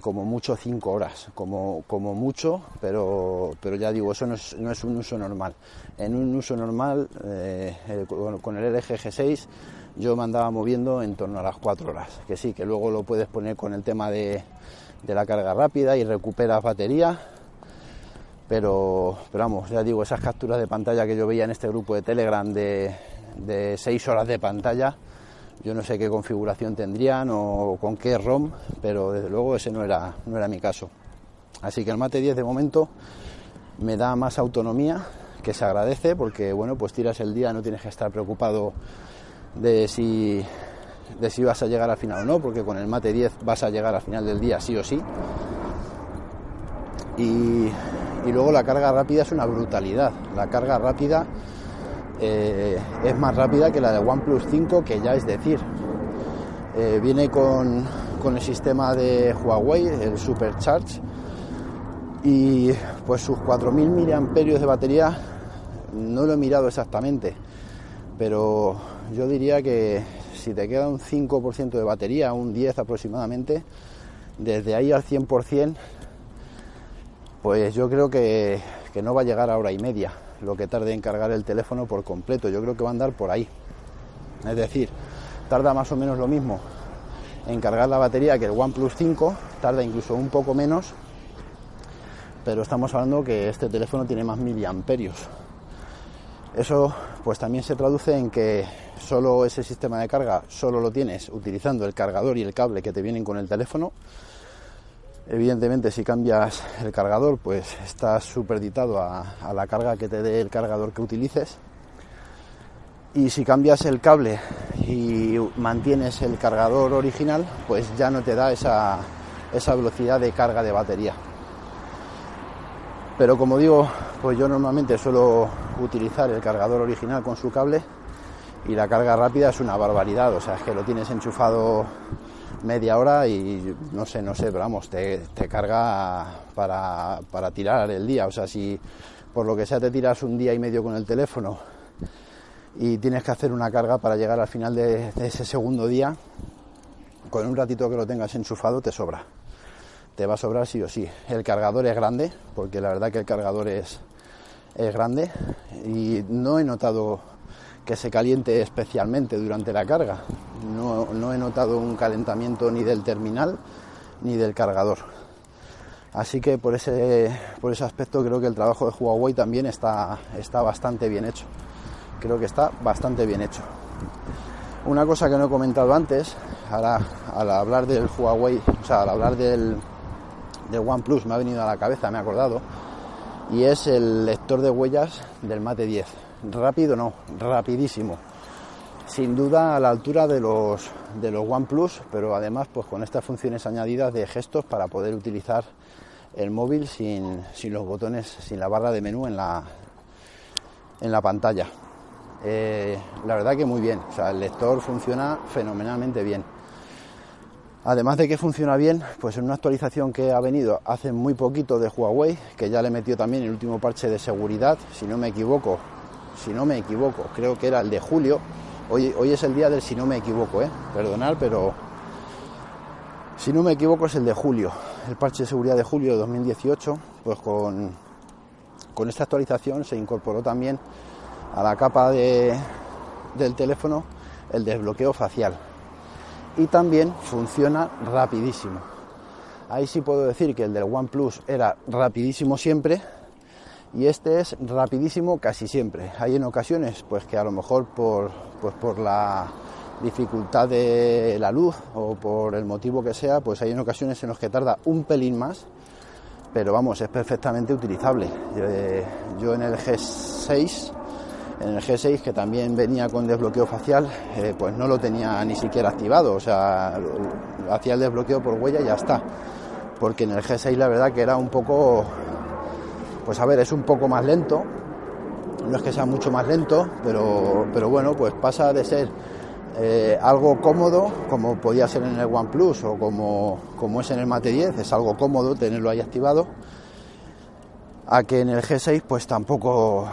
como mucho cinco horas, como, como mucho, pero, pero ya digo, eso no es, no es un uso normal. En un uso normal, eh, con el LG G6, yo me andaba moviendo en torno a las cuatro horas, que sí, que luego lo puedes poner con el tema de, de la carga rápida y recuperas batería, pero, pero vamos, ya digo, esas capturas de pantalla que yo veía en este grupo de Telegram de, de 6 horas de pantalla. Yo no sé qué configuración tendrían o con qué ROM, pero desde luego ese no era, no era mi caso. Así que el Mate 10 de momento me da más autonomía, que se agradece porque bueno, pues tiras el día, no tienes que estar preocupado de si de si vas a llegar al final o no, porque con el Mate 10 vas a llegar al final del día sí o sí. Y, y luego la carga rápida es una brutalidad. La carga rápida eh, es más rápida que la de OnePlus 5, que ya es decir, eh, viene con, el sistema de Huawei, el Supercharge, y pues sus 4.000 mAh de batería no lo he mirado exactamente, pero, yo diría que si te queda un 5% de batería, un 10 aproximadamente, desde ahí al 100%, pues yo creo que, que no va a llegar a hora y media lo que tarde en cargar el teléfono por completo. Yo creo que va a andar por ahí. Es decir, tarda más o menos lo mismo en cargar la batería que el OnePlus 5, tarda incluso un poco menos, pero estamos hablando que este teléfono tiene más miliamperios. Eso pues también se traduce en que solo ese sistema de carga solo lo tienes utilizando el cargador y el cable que te vienen con el teléfono. Evidentemente si cambias el cargador pues estás superditado a, a la carga que te dé el cargador que utilices. Y si cambias el cable y mantienes el cargador original, pues ya no te da esa, esa velocidad de carga de batería. Pero como digo, pues yo normalmente suelo utilizar el cargador original con su cable y la carga rápida es una barbaridad, o sea, es que lo tienes enchufado media hora y no sé, no sé, pero vamos, te, carga para, para, tirar el día, o sea, si por lo que sea te tiras un día y medio con el teléfono y tienes que hacer una carga para llegar al final de, de ese segundo día, con un ratito que lo tengas enchufado te sobra te va a sobrar sí o sí. El cargador es grande, porque la verdad que el cargador es, es grande y no he notado que se caliente especialmente durante la carga. No, no, he notado un calentamiento ni del terminal ni del cargador. Así que por ese, por ese aspecto creo que el trabajo de Huawei también está, está bastante bien hecho. Creo que está bastante bien hecho. Una cosa que no he comentado antes, ahora al hablar del Huawei, o sea, al hablar del, de OnePlus me ha venido a la cabeza, me he acordado, y es el lector de huellas del Mate 10. Rápido no, rapidísimo. Sin duda a la altura de los, de los OnePlus, pero además pues con estas funciones añadidas de gestos para poder utilizar el móvil sin, sin los botones, sin la barra de menú en la, en la pantalla. Eh, la verdad que muy bien, el lector funciona fenomenalmente bien. Además de que funciona bien, pues en una actualización que ha venido hace muy poquito de Huawei, que ya le metió también el último parche de seguridad, si no me equivoco, si no me equivoco, creo que era el de julio. Hoy, hoy es el día del si no me equivoco, ¿eh? perdonad, pero si no me equivoco es el de julio, el parche de seguridad de julio de 2018, pues con, con esta actualización se incorporó también a la capa de, del teléfono el desbloqueo facial y también funciona rapidísimo. Ahí sí puedo decir que el del OnePlus era rapidísimo siempre y este es rapidísimo casi siempre. Hay en ocasiones pues que a lo mejor por, pues por la dificultad de la luz o por el motivo que sea, pues hay en ocasiones en los que tarda un pelín más, pero vamos, es perfectamente utilizable. Yo, eh, yo en el G6 en el G6 que también venía con desbloqueo facial, eh, pues no lo tenía ni siquiera activado, o sea, hacía el desbloqueo por huella y ya está. Porque en el G6 la verdad que era un poco, pues a ver, es un poco más lento, no es que sea mucho más lento, pero, pero bueno, pues pasa de ser eh, algo cómodo, como podía ser en el OnePlus o como, como es en el Mate 10, es algo cómodo tenerlo ahí activado, a que en el G6 pues tampoco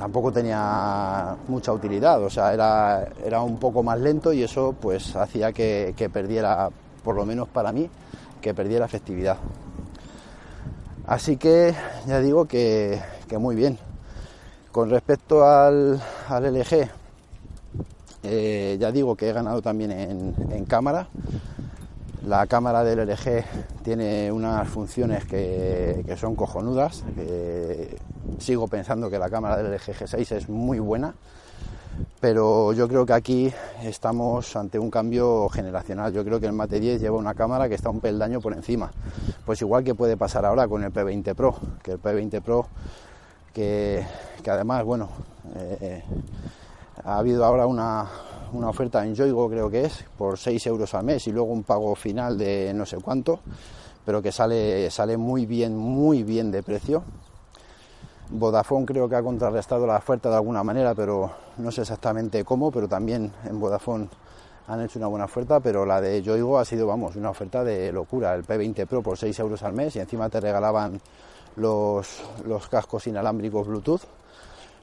tampoco tenía mucha utilidad, o sea, era, era un poco más lento y eso pues hacía que, perdiera, por lo menos para mí, que perdiera efectividad. Así que ya digo que, muy bien. Con respecto al, al LG, eh, ya digo que he ganado también en, en cámara. La cámara del LG tiene unas funciones que, que son cojonudas. Que sigo pensando que la cámara del LG G6 es muy buena, pero yo creo que aquí estamos ante un cambio generacional. Yo creo que el Mate 10 lleva una cámara que está un peldaño por encima. Pues igual que puede pasar ahora con el P20 Pro, que el P20 Pro, que, que además, bueno, eh, ha habido ahora una, una oferta en Yoigo creo que es, por 6 euros al mes y luego un pago final de no sé cuánto, pero que sale, sale muy bien, muy bien de precio. Vodafone creo que ha contrarrestado la oferta de alguna manera, pero no sé exactamente cómo, pero también en Vodafone han hecho una buena oferta, pero la de Yoigo ha sido, vamos, una oferta de locura. El P20 Pro por 6 euros al mes y encima te regalaban los, los cascos inalámbricos Bluetooth.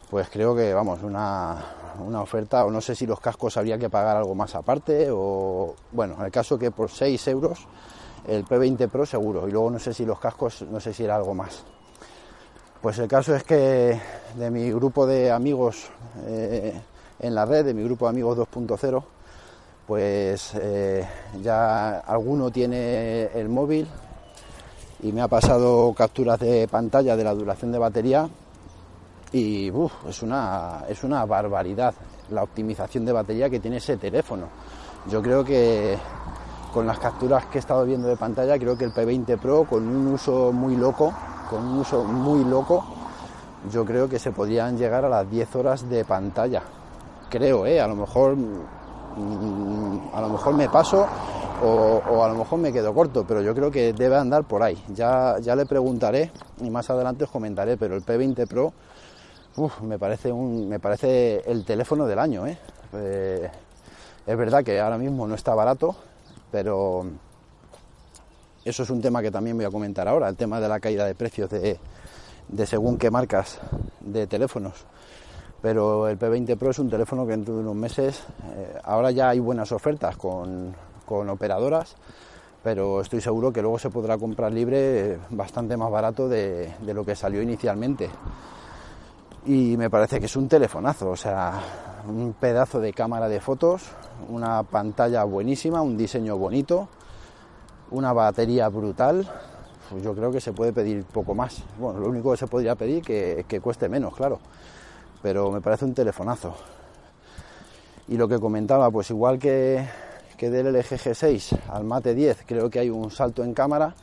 Pues creo que, vamos, una, una oferta, o no sé si los cascos habría que pagar algo más aparte, o bueno, en el caso que por 6 euros el P20 Pro seguro, y luego no sé si los cascos, no sé si era algo más. Pues el caso es que de mi grupo de amigos eh, en la red, de mi grupo de amigos 2.0, pues eh, ya alguno tiene el móvil y me ha pasado capturas de pantalla de la duración de batería y es, una, es una barbaridad la optimización de batería que tiene ese teléfono. Yo creo que con las capturas que he estado viendo de pantalla, creo que el P20 Pro con un uso muy loco, con un uso muy loco, yo creo que se podrían llegar a las 10 horas de pantalla. Creo, ¿eh? A lo mejor mm, a lo mejor me paso o, a lo mejor me quedo corto, pero yo creo que debe andar por ahí. Ya, ya le preguntaré y más adelante os comentaré, pero el P20 Pro me, parece un, me parece el teléfono del año. ¿eh? ¿eh? es verdad que ahora mismo no está barato, pero eso es un tema que también voy a comentar ahora, el tema de la caída de precios de, según qué marcas de teléfonos. Pero el P20 Pro es un teléfono que dentro de unos meses, eh, ahora ya hay buenas ofertas con, operadoras, pero estoy seguro que luego se podrá comprar libre bastante más barato de lo que salió inicialmente y me parece que es un telefonazo, o sea, un pedazo de cámara de fotos, una pantalla buenísima, un diseño bonito, una batería brutal. Pues yo creo que se puede pedir poco más. Bueno, lo único que se podría pedir que, que cueste menos, claro. Pero me parece un telefonazo. Y lo que comentaba, pues igual que, que del LG G6 al Mate 10, creo que hay un salto en cámara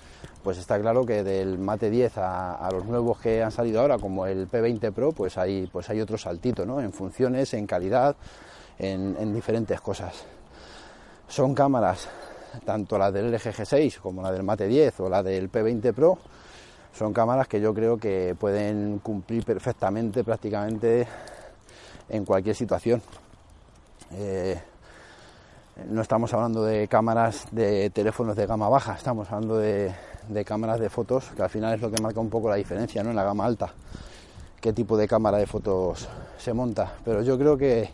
pues está claro que del Mate 10 a, los nuevos que han salido ahora, como el P20 Pro, pues hay, pues hay otro saltito, ¿no? En funciones, en calidad, en, diferentes cosas. Son cámaras, tanto la del LG G6 como la del Mate 10 o la del P20 Pro, son cámaras que yo creo que pueden cumplir perfectamente prácticamente en cualquier situación. Eh, no estamos hablando de cámaras de teléfonos de gama baja, estamos hablando de, de cámaras de fotos, que al final es lo que marca un poco la diferencia ¿no? en la gama alta, qué tipo de cámara de fotos se monta. Pero yo creo que,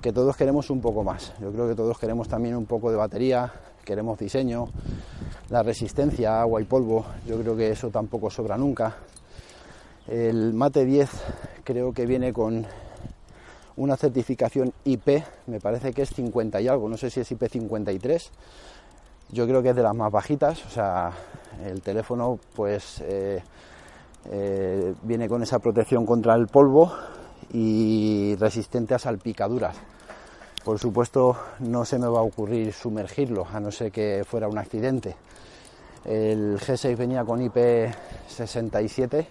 que todos queremos un poco más, yo creo que todos queremos también un poco de batería, queremos diseño, la resistencia a agua y polvo, yo creo que eso tampoco sobra nunca. El Mate 10 creo que viene con una certificación IP, me parece que es 50 y algo, no sé si es IP 53 yo creo que es de las más bajitas, o sea, el teléfono pues eh, eh, viene con esa protección contra el polvo y resistente a salpicaduras. Por supuesto, no se me va a ocurrir sumergirlo, a no ser que fuera un accidente. El G6 venía con IP67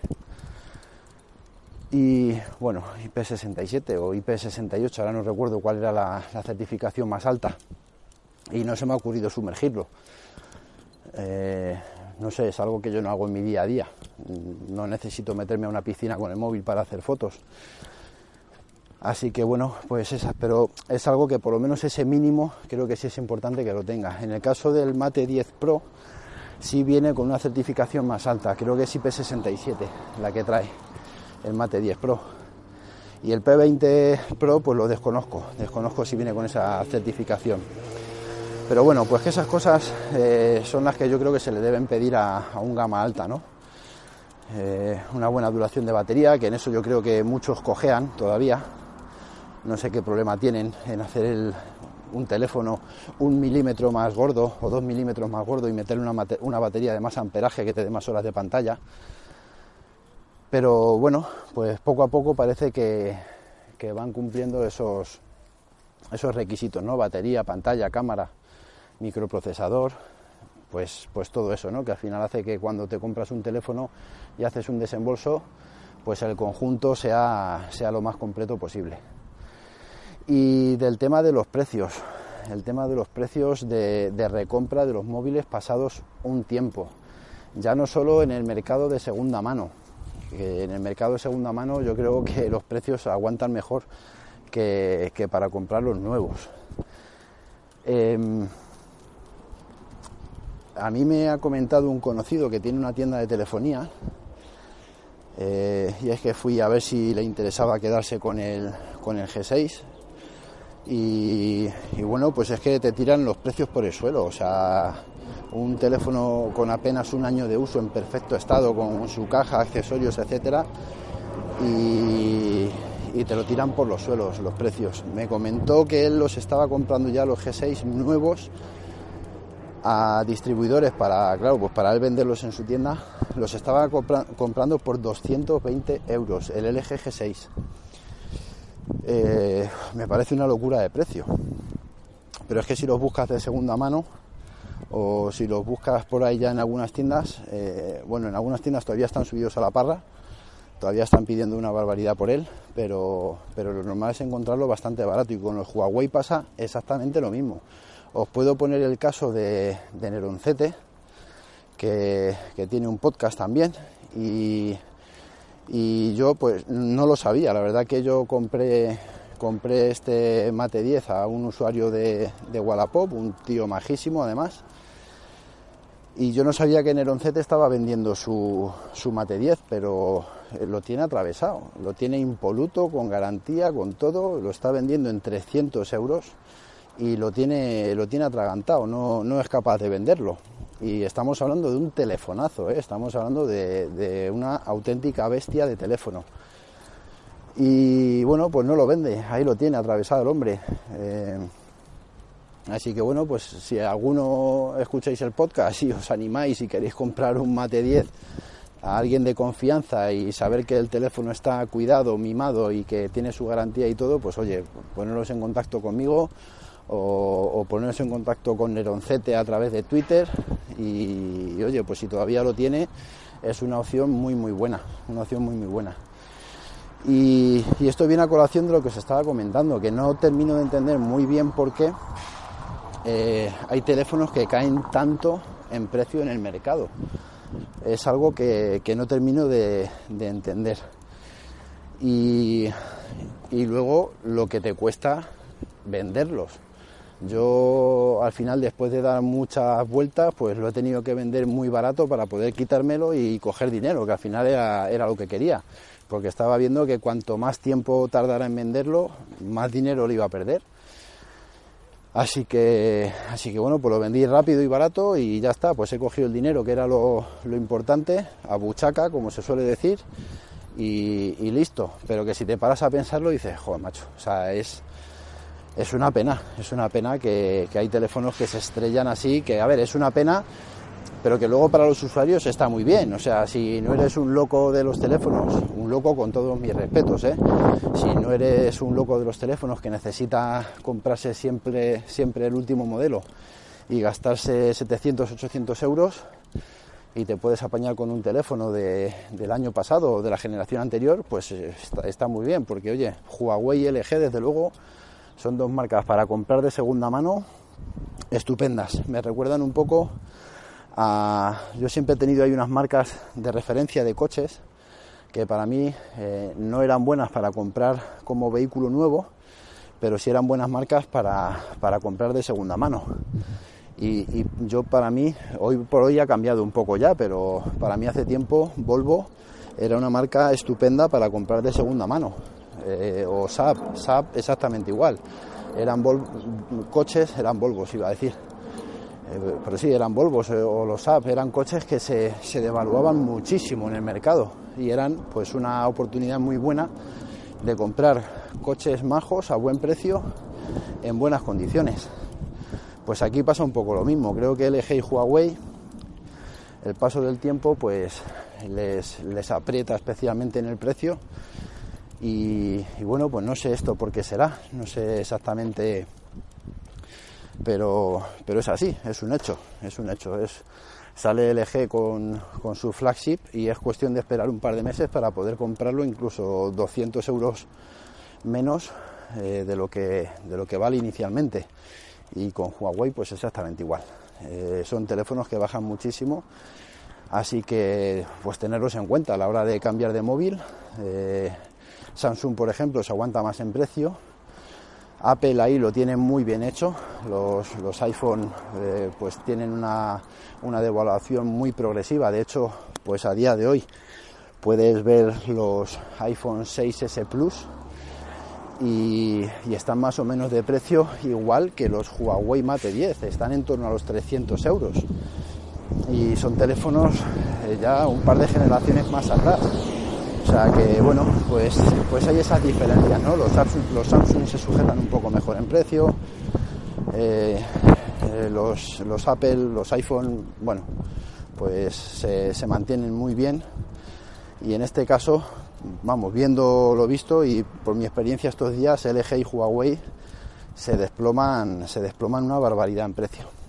y bueno, IP67 o IP68, ahora no recuerdo cuál era la certificación más alta y no se me ha ocurrido sumergirlo. Eh, no sé, es algo que yo no hago en mi día a día. No necesito meterme a una piscina con el móvil para hacer fotos. Así que bueno, pues esa, pero es algo que por lo menos ese mínimo creo que sí es importante que lo tenga. En el caso del Mate 10 Pro, sí viene con una certificación más alta, creo que es IP67 la que trae el Mate 10 Pro. Y el P20 Pro pues lo desconozco, desconozco si viene con esa certificación. Pero bueno, pues que esas cosas eh, son las que yo creo que se le deben pedir a, un gama alta, ¿no? Eh, una buena duración de batería, que en eso yo creo que muchos cojean todavía. No sé qué problema tienen en hacer un teléfono un milímetro más gordo o dos milímetros más gordo y meterle una, batería de más amperaje que te dé más horas de pantalla. Pero bueno, pues poco a poco parece que, que van cumpliendo esos, esos requisitos, ¿no? Batería, pantalla, cámara microprocesador, pues, pues todo eso, ¿no? que al final hace que cuando te compras un teléfono y haces un desembolso, pues el conjunto sea, sea lo más completo posible. Y del tema de los precios, el tema de los precios de, recompra de los móviles pasados un tiempo, ya no solo en el mercado de segunda mano, en el mercado de segunda mano yo creo que los precios aguantan mejor que, que para comprar los nuevos. Em, a mí me ha comentado un conocido que tiene una tienda de telefonía eh, y es que fui a ver si le interesaba quedarse con el, con el G6 y, bueno, pues es que te tiran los precios por el suelo. O sea, un teléfono con apenas un año de uso en perfecto estado, con su caja, accesorios, etcétera, y, te lo tiran por los suelos los precios. Me comentó que él los estaba comprando ya los G6 nuevos a distribuidores para, claro, pues para él venderlos en su tienda, los estaba comprando por 220 euros el LG G6. Eh, me parece una locura de precio. Pero es que si los buscas de segunda mano o si los buscas por ahí ya en algunas tiendas, eh, bueno, en algunas tiendas todavía están subidos a la parra, todavía están pidiendo una barbaridad por él, pero, pero lo normal es encontrarlo bastante barato y con los Huawei pasa exactamente lo mismo. Os puedo poner el caso de, de Neroncete, que, que tiene un podcast también y y yo pues no lo sabía, la verdad que yo compré, compré este Mate 10 a un usuario de, de Wallapop, un tío majísimo además, y yo no sabía que Neroncete estaba vendiendo su, su Mate 10, pero lo tiene atravesado, lo tiene impoluto, con garantía, con todo, lo está vendiendo en 300 euros y lo tiene, lo tiene atragantado, no, no es capaz de venderlo. Y estamos hablando de un telefonazo, ¿eh? estamos hablando de, una auténtica bestia de teléfono. Y bueno, pues no lo vende, ahí lo tiene atravesado el hombre. Eh, así que bueno, pues si alguno escucháis el podcast y os animáis y queréis comprar un Mate 10 a alguien de confianza y saber que el teléfono está cuidado, mimado y que tiene su garantía y todo, pues oye, poneros en contacto conmigo o, o en contacto con Neroncete a través de Twitter y, oye, pues si todavía lo tiene, es una opción muy muy buena, una opción muy muy buena. Y, esto viene a colación de lo que os estaba comentando, que no termino de entender muy bien por qué eh, hay teléfonos que caen tanto en precio en el mercado. Es algo que, no termino de, entender. y luego lo que te cuesta venderlos. Yo al final, después de dar muchas vueltas, pues lo he tenido que vender muy barato para poder quitármelo y coger dinero, que al final era, lo que quería, porque estaba viendo que cuanto más tiempo tardara en venderlo, más dinero lo iba a perder. Así que, así que bueno, pues lo vendí rápido y barato y ya está, pues he cogido el dinero, que era lo, importante, a buchaca, como se suele decir, y, y, listo. Pero que si te paras a pensarlo, dices, joder, macho, o sea, es, es una pena, es una pena que, hay teléfonos que se estrellan así, que a ver, es una pena, pero que luego para los usuarios está muy bien. O sea, si no eres un loco de los teléfonos, un loco con todos mis respetos, ¿eh? si no eres un loco de los teléfonos que necesita comprarse siempre, siempre el último modelo y gastarse 700, 800 euros y te puedes apañar con un teléfono de, del año pasado o de la generación anterior, pues está, está muy bien, porque oye, Huawei LG desde luego son dos marcas para comprar de segunda mano estupendas. Me recuerdan un poco a... Yo siempre he tenido ahí unas marcas de referencia de coches que para mí eh, no eran buenas para comprar como vehículo nuevo, pero sí eran buenas marcas para, comprar de segunda mano. Y, y, yo para mí, hoy por hoy ha cambiado un poco ya, pero para mí hace tiempo Volvo era una marca estupenda para comprar de segunda mano. Eh, o SAP, SAP exactamente igual. Eran coches, eran Volvos, iba a decir. Eh, pero sí, eran Volvos eh, o los SAP, eran coches que se, se devaluaban muchísimo en el mercado y eran pues una oportunidad muy buena de comprar coches majos a buen precio en buenas condiciones. Pues aquí pasa un poco lo mismo. Creo que LG y Huawei, el paso del tiempo, pues les, les aprieta especialmente en el precio y, bueno, pues no sé esto por qué será, no sé exactamente, pero, pero es así, es un hecho, es un hecho. Es, sale LG con, con su flagship y es cuestión de esperar un par de meses para poder comprarlo, incluso 200 euros menos eh, de, lo que, de lo que vale inicialmente. Y con Huawei pues exactamente igual. Eh, son teléfonos que bajan muchísimo, así que pues tenerlos en cuenta a la hora de cambiar de móvil. Eh, Samsung, por ejemplo, se aguanta más en precio. Apple ahí lo tiene muy bien hecho. Los, iPhone eh, pues tienen una, una devaluación muy progresiva. De hecho, pues a día de hoy puedes ver los iPhone 6S Plus y, están más o menos de precio igual que los Huawei Mate 10, están en torno a los 300 euros y son teléfonos eh, ya un par de generaciones más atrás. O sea que bueno, pues, pues hay esas diferencias, ¿no? Los Samsung, los Samsung se sujetan un poco mejor en precio, eh, eh, los, los, Apple, los iPhone, bueno, pues se, se mantienen muy bien y en este caso vamos, viendo lo visto y por mi experiencia estos días, LG y Huawei se desploman, se desploman una barbaridad en precio.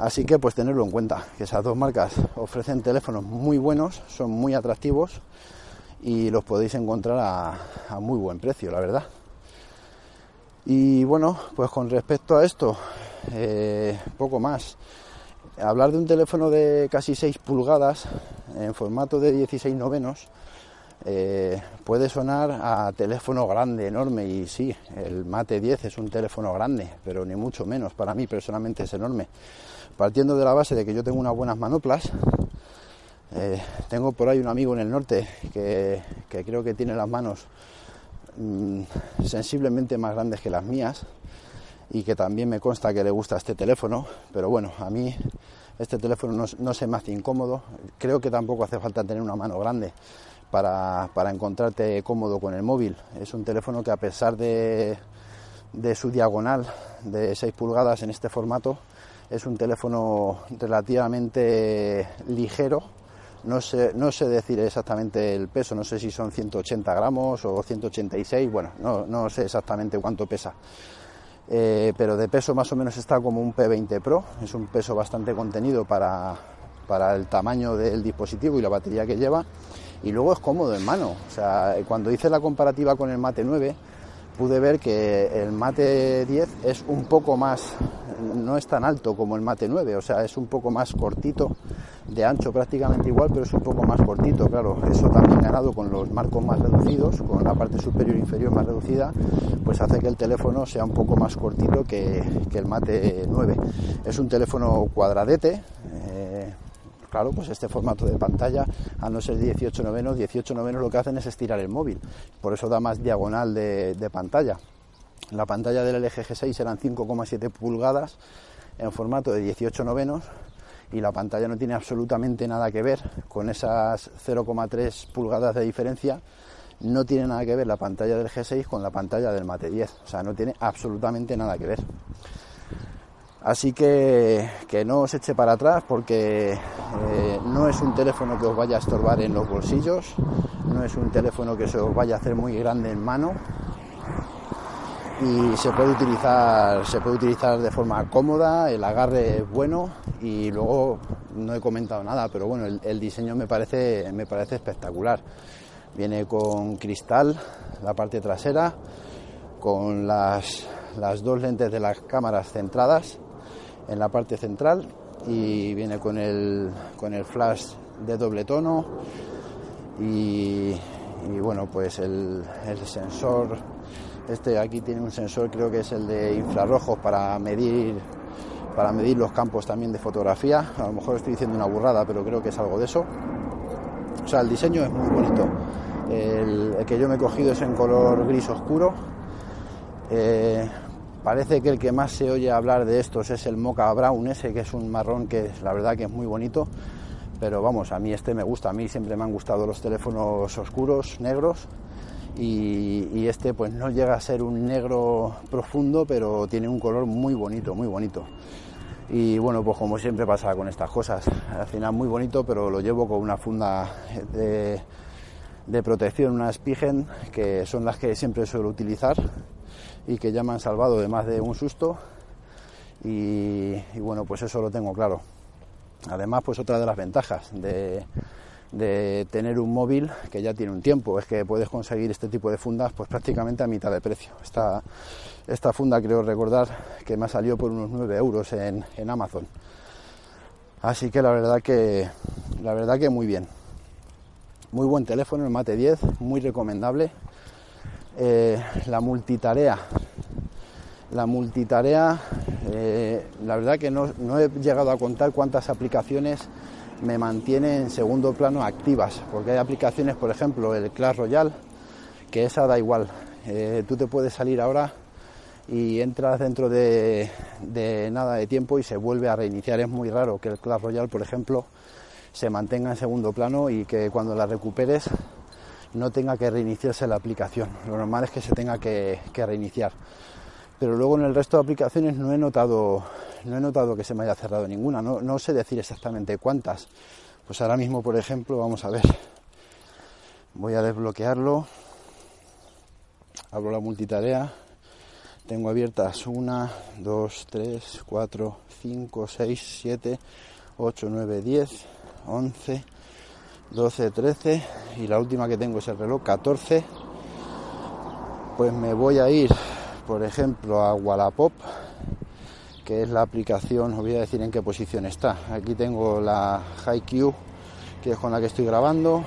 Así que pues tenerlo en cuenta, que esas dos marcas ofrecen teléfonos muy buenos, son muy atractivos y los podéis encontrar a, muy buen precio, la verdad. Y bueno, pues con respecto a esto, eh, poco más. Hablar de un teléfono de casi 6 pulgadas en formato de 16 novenos eh, puede sonar a teléfono grande, enorme, y sí, el Mate 10 es un teléfono grande, pero ni mucho menos, para mí personalmente es enorme. Partiendo de la base de que yo tengo unas buenas manoplas, eh, tengo por ahí un amigo en el norte que, creo que tiene las manos mm, sensiblemente más grandes que las mías y que también me consta que le gusta este teléfono, pero bueno, a mí este teléfono no, no se me hace incómodo, creo que tampoco hace falta tener una mano grande para, encontrarte cómodo con el móvil. Es un teléfono que a pesar de, de su diagonal de 6 pulgadas en este formato, es un teléfono relativamente ligero. No sé, no sé decir exactamente el peso, no sé si son 180 gramos o 186, bueno, no, no sé exactamente cuánto pesa. Eh, pero de peso más o menos está como un P20 Pro, es un peso bastante contenido para, para el tamaño del dispositivo y la batería que lleva y luego es cómodo en mano. O sea, cuando hice la comparativa con el Mate 9, pude ver que el Mate 10 es un poco más, no es tan alto como el Mate 9, o sea, es un poco más cortito, de ancho prácticamente igual, pero es un poco más cortito, claro, eso también ganado con los marcos más reducidos, con la parte superior e inferior más reducida, pues hace que el teléfono sea un poco más cortito que, el Mate 9. Es un teléfono cuadradete, Claro, pues este formato de pantalla, a no ser 18 novenos, 18 novenos lo que hacen es estirar el móvil, por eso da más diagonal de, pantalla. La pantalla del LG G6 eran 5,7 pulgadas en formato de 18 novenos y la pantalla no tiene absolutamente nada que ver con esas 0,3 pulgadas de diferencia. No tiene nada que ver la pantalla del G6 con la pantalla del Mate 10, o sea, no tiene absolutamente nada que ver. Así que que no os eche para atrás porque eh, no es un teléfono que os vaya a estorbar en los bolsillos, no es un teléfono que se os vaya a hacer muy grande en mano y se puede utilizar, se puede utilizar de forma cómoda, el agarre es bueno y luego no he comentado nada, pero bueno, el, diseño me parece, me parece espectacular. Viene con cristal la parte trasera, con las, las dos lentes de las cámaras centradas en la parte central y viene con el, con el flash de doble tono. Y, bueno pues el, sensor este aquí tiene un sensor creo que es el de infrarrojos para medir para medir los campos también de fotografía. A lo mejor estoy diciendo una burrada pero creo que es algo de eso. O sea el diseño es muy bonito. El, que yo me he cogido es en color gris oscuro. Eh, Parece que el que más se oye hablar de estos es el Mocha Brown, ese que es un marrón que la verdad que es muy bonito. Pero vamos, a mí este me gusta, a mí siempre me han gustado los teléfonos oscuros, negros. Y, este pues no llega a ser un negro profundo, pero tiene un color muy bonito, muy bonito. Y bueno, pues como siempre pasa con estas cosas, al final muy bonito, pero lo llevo con una funda de, de protección, una Spigen, que son las que siempre suelo utilizar y que ya me han salvado de más de un susto y, bueno, pues eso lo tengo claro. Además, pues otra de las ventajas de, tener un móvil que ya tiene un tiempo es que puedes conseguir este tipo de fundas pues prácticamente a mitad de precio. Esta, esta funda creo recordar que me ha salido por unos 9 euros en, en Amazon. Así que la verdad que la verdad que muy bien. Muy buen teléfono, el Mate 10, muy recomendable. Eh, la multitarea. La multitarea, eh, la verdad que no, he llegado a contar cuántas aplicaciones me mantiene en segundo plano activas, porque hay aplicaciones, por ejemplo, el Clash Royale, que esa da igual, Eh, tú te puedes salir ahora y entras dentro de, nada de tiempo y se vuelve a reiniciar. Es muy raro que el Clash Royale, por ejemplo, se mantenga en segundo plano y que cuando la recuperes no tenga que reiniciarse la aplicación. Lo normal es que se tenga que, reiniciar. Pero luego en el resto de aplicaciones no he notado, no he notado que se me haya cerrado ninguna. No, no sé decir exactamente cuántas. Pues ahora mismo, por ejemplo, vamos a ver. Voy a desbloquearlo. Abro la multitarea tengo abiertas 1, 2, 3, 4, 5, 6, 7, 8, 9, 10, 11, 12, 13 y la última que tengo es el reloj 14. Pues me voy a ir, por ejemplo, a Wallapop, que es la aplicación, os voy a decir en qué posición está. Aquí tengo la HiQ, que es con la que estoy grabando.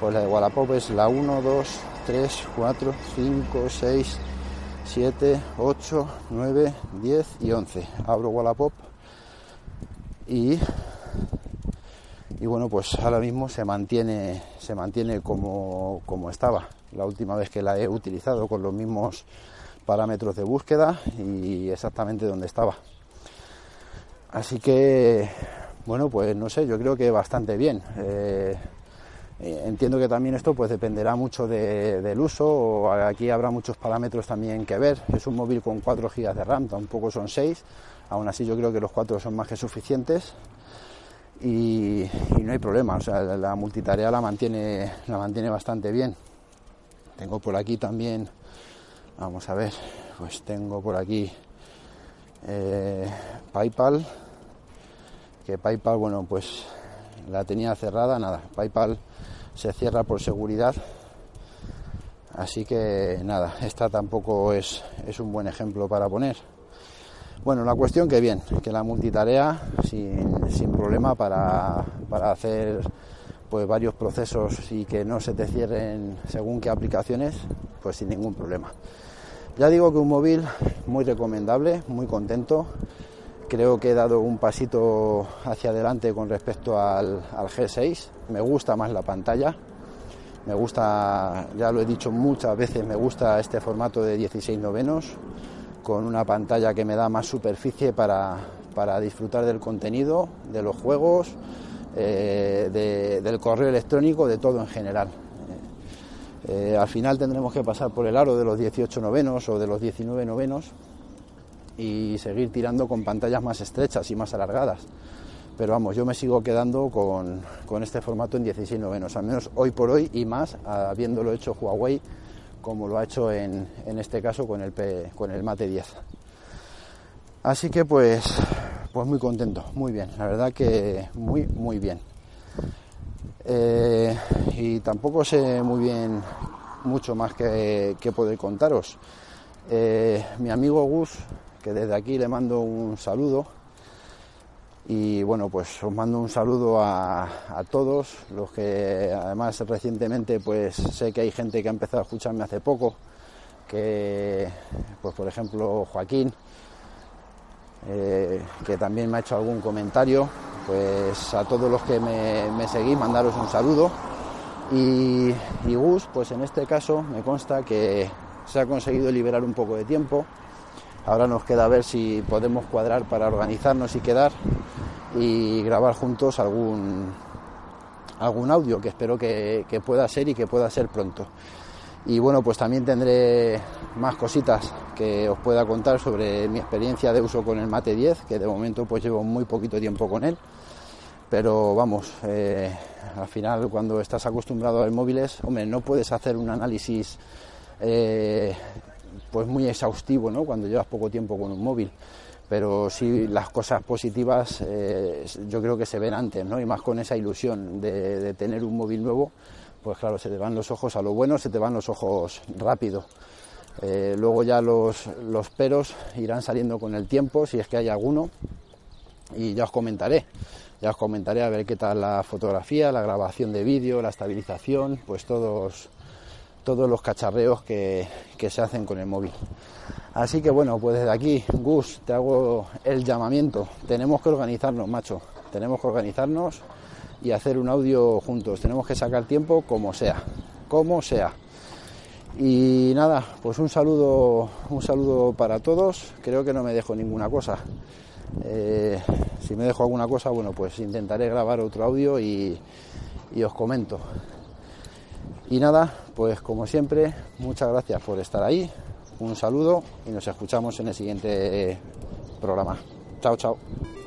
Pues la de Wallapop es la 1, 2, 3, 4, 5, 6, 7, 8, 9, 10 y 11. Abro Wallapop y, y bueno, pues ahora mismo se mantiene, se mantiene como, como estaba la última vez que la he utilizado con los mismos parámetros de búsqueda y exactamente donde estaba. Así que, bueno, pues no sé, yo creo que bastante bien. Eh, eh, entiendo que también esto pues dependerá mucho del uso, aquí habrá muchos parámetros también que ver. Es un móvil con 4 GB de RAM, tampoco son 6, aún así yo creo que los 4 son más que suficientes y, no hay problema, o sea, la multitarea la mantiene, la mantiene bastante bien. Tengo por aquí también, vamos a ver, pues tengo por aquí eh, PayPal, que PayPal, bueno, pues la tenía cerrada, nada, PayPal se cierra por seguridad. Así que nada, esta tampoco es, es un buen ejemplo para poner. Bueno, la cuestión que bien, que la multitarea sin, sin problema para, para, hacer pues varios procesos y que no se te cierren según qué aplicaciones, pues sin ningún problema. Ya digo que un móvil muy recomendable, muy contento. Creo que he dado un pasito hacia adelante con respecto al, G6. Me gusta más la pantalla. Me gusta, ya lo he dicho muchas veces, me gusta este formato de 16 novenos con una pantalla que me da más superficie para, disfrutar del contenido, de los juegos, eh, del correo electrónico, de todo en general. Eh, al final tendremos que pasar por el aro de los 18 novenos o de los 19 novenos y seguir tirando con pantallas más estrechas y más alargadas. Pero vamos, yo me sigo quedando con, este formato en 16 novenos, al menos hoy por hoy y más habiéndolo hecho Huawei como lo ha hecho en, este caso con el, con el Mate 10. Así que pues, pues muy contento, muy bien, la verdad que muy, muy bien. Eh, y tampoco sé muy bien mucho más que, poder contaros. Eh, mi amigo Gus que desde aquí le mando un saludo. Y bueno, pues os mando un saludo a, todos, los que además recientemente pues sé que hay gente que ha empezado a escucharme hace poco, que pues por ejemplo Joaquín, eh, que también me ha hecho algún comentario, pues a todos los que me, me seguís mandaros un saludo. Y, y Gus, pues en este caso me consta que se ha conseguido liberar un poco de tiempo Ahora nos queda ver si podemos cuadrar para organizarnos y quedar y grabar juntos algún, algún audio que espero que, pueda ser y que pueda ser pronto. Y bueno, pues también tendré más cositas que os pueda contar sobre mi experiencia de uso con el Mate 10, que de momento pues llevo muy poquito tiempo con él. Pero vamos, eh, al final cuando estás acostumbrado a ver móviles, hombre, no puedes hacer un análisis eh, pues muy exhaustivo, ¿no? Cuando llevas poco tiempo con un móvil. Pero sí las cosas positivas eh, yo creo que se ven antes, ¿no? Y más con esa ilusión de, tener un móvil nuevo, pues claro, se te van los ojos a lo bueno, se te van los ojos rápido. Eh, luego ya los, los peros irán saliendo con el tiempo, si es que hay alguno, y ya os comentaré. Ya os comentaré a ver qué tal la fotografía, la grabación de vídeo, la estabilización, pues todos todos los cacharreos que, se hacen con el móvil. Así que bueno, pues desde aquí, Gus, te hago el llamamiento. Tenemos que organizarnos, macho. Tenemos que organizarnos y hacer un audio juntos. Tenemos que sacar tiempo como sea, como sea. Y nada, pues un saludo, un saludo para todos. Creo que no me dejo ninguna cosa. Eh, si me dejo alguna cosa, bueno, pues intentaré grabar otro audio y, y os comento. Y nada, pues como siempre, muchas gracias por estar ahí. Un saludo y nos escuchamos en el siguiente programa. Chao, chao.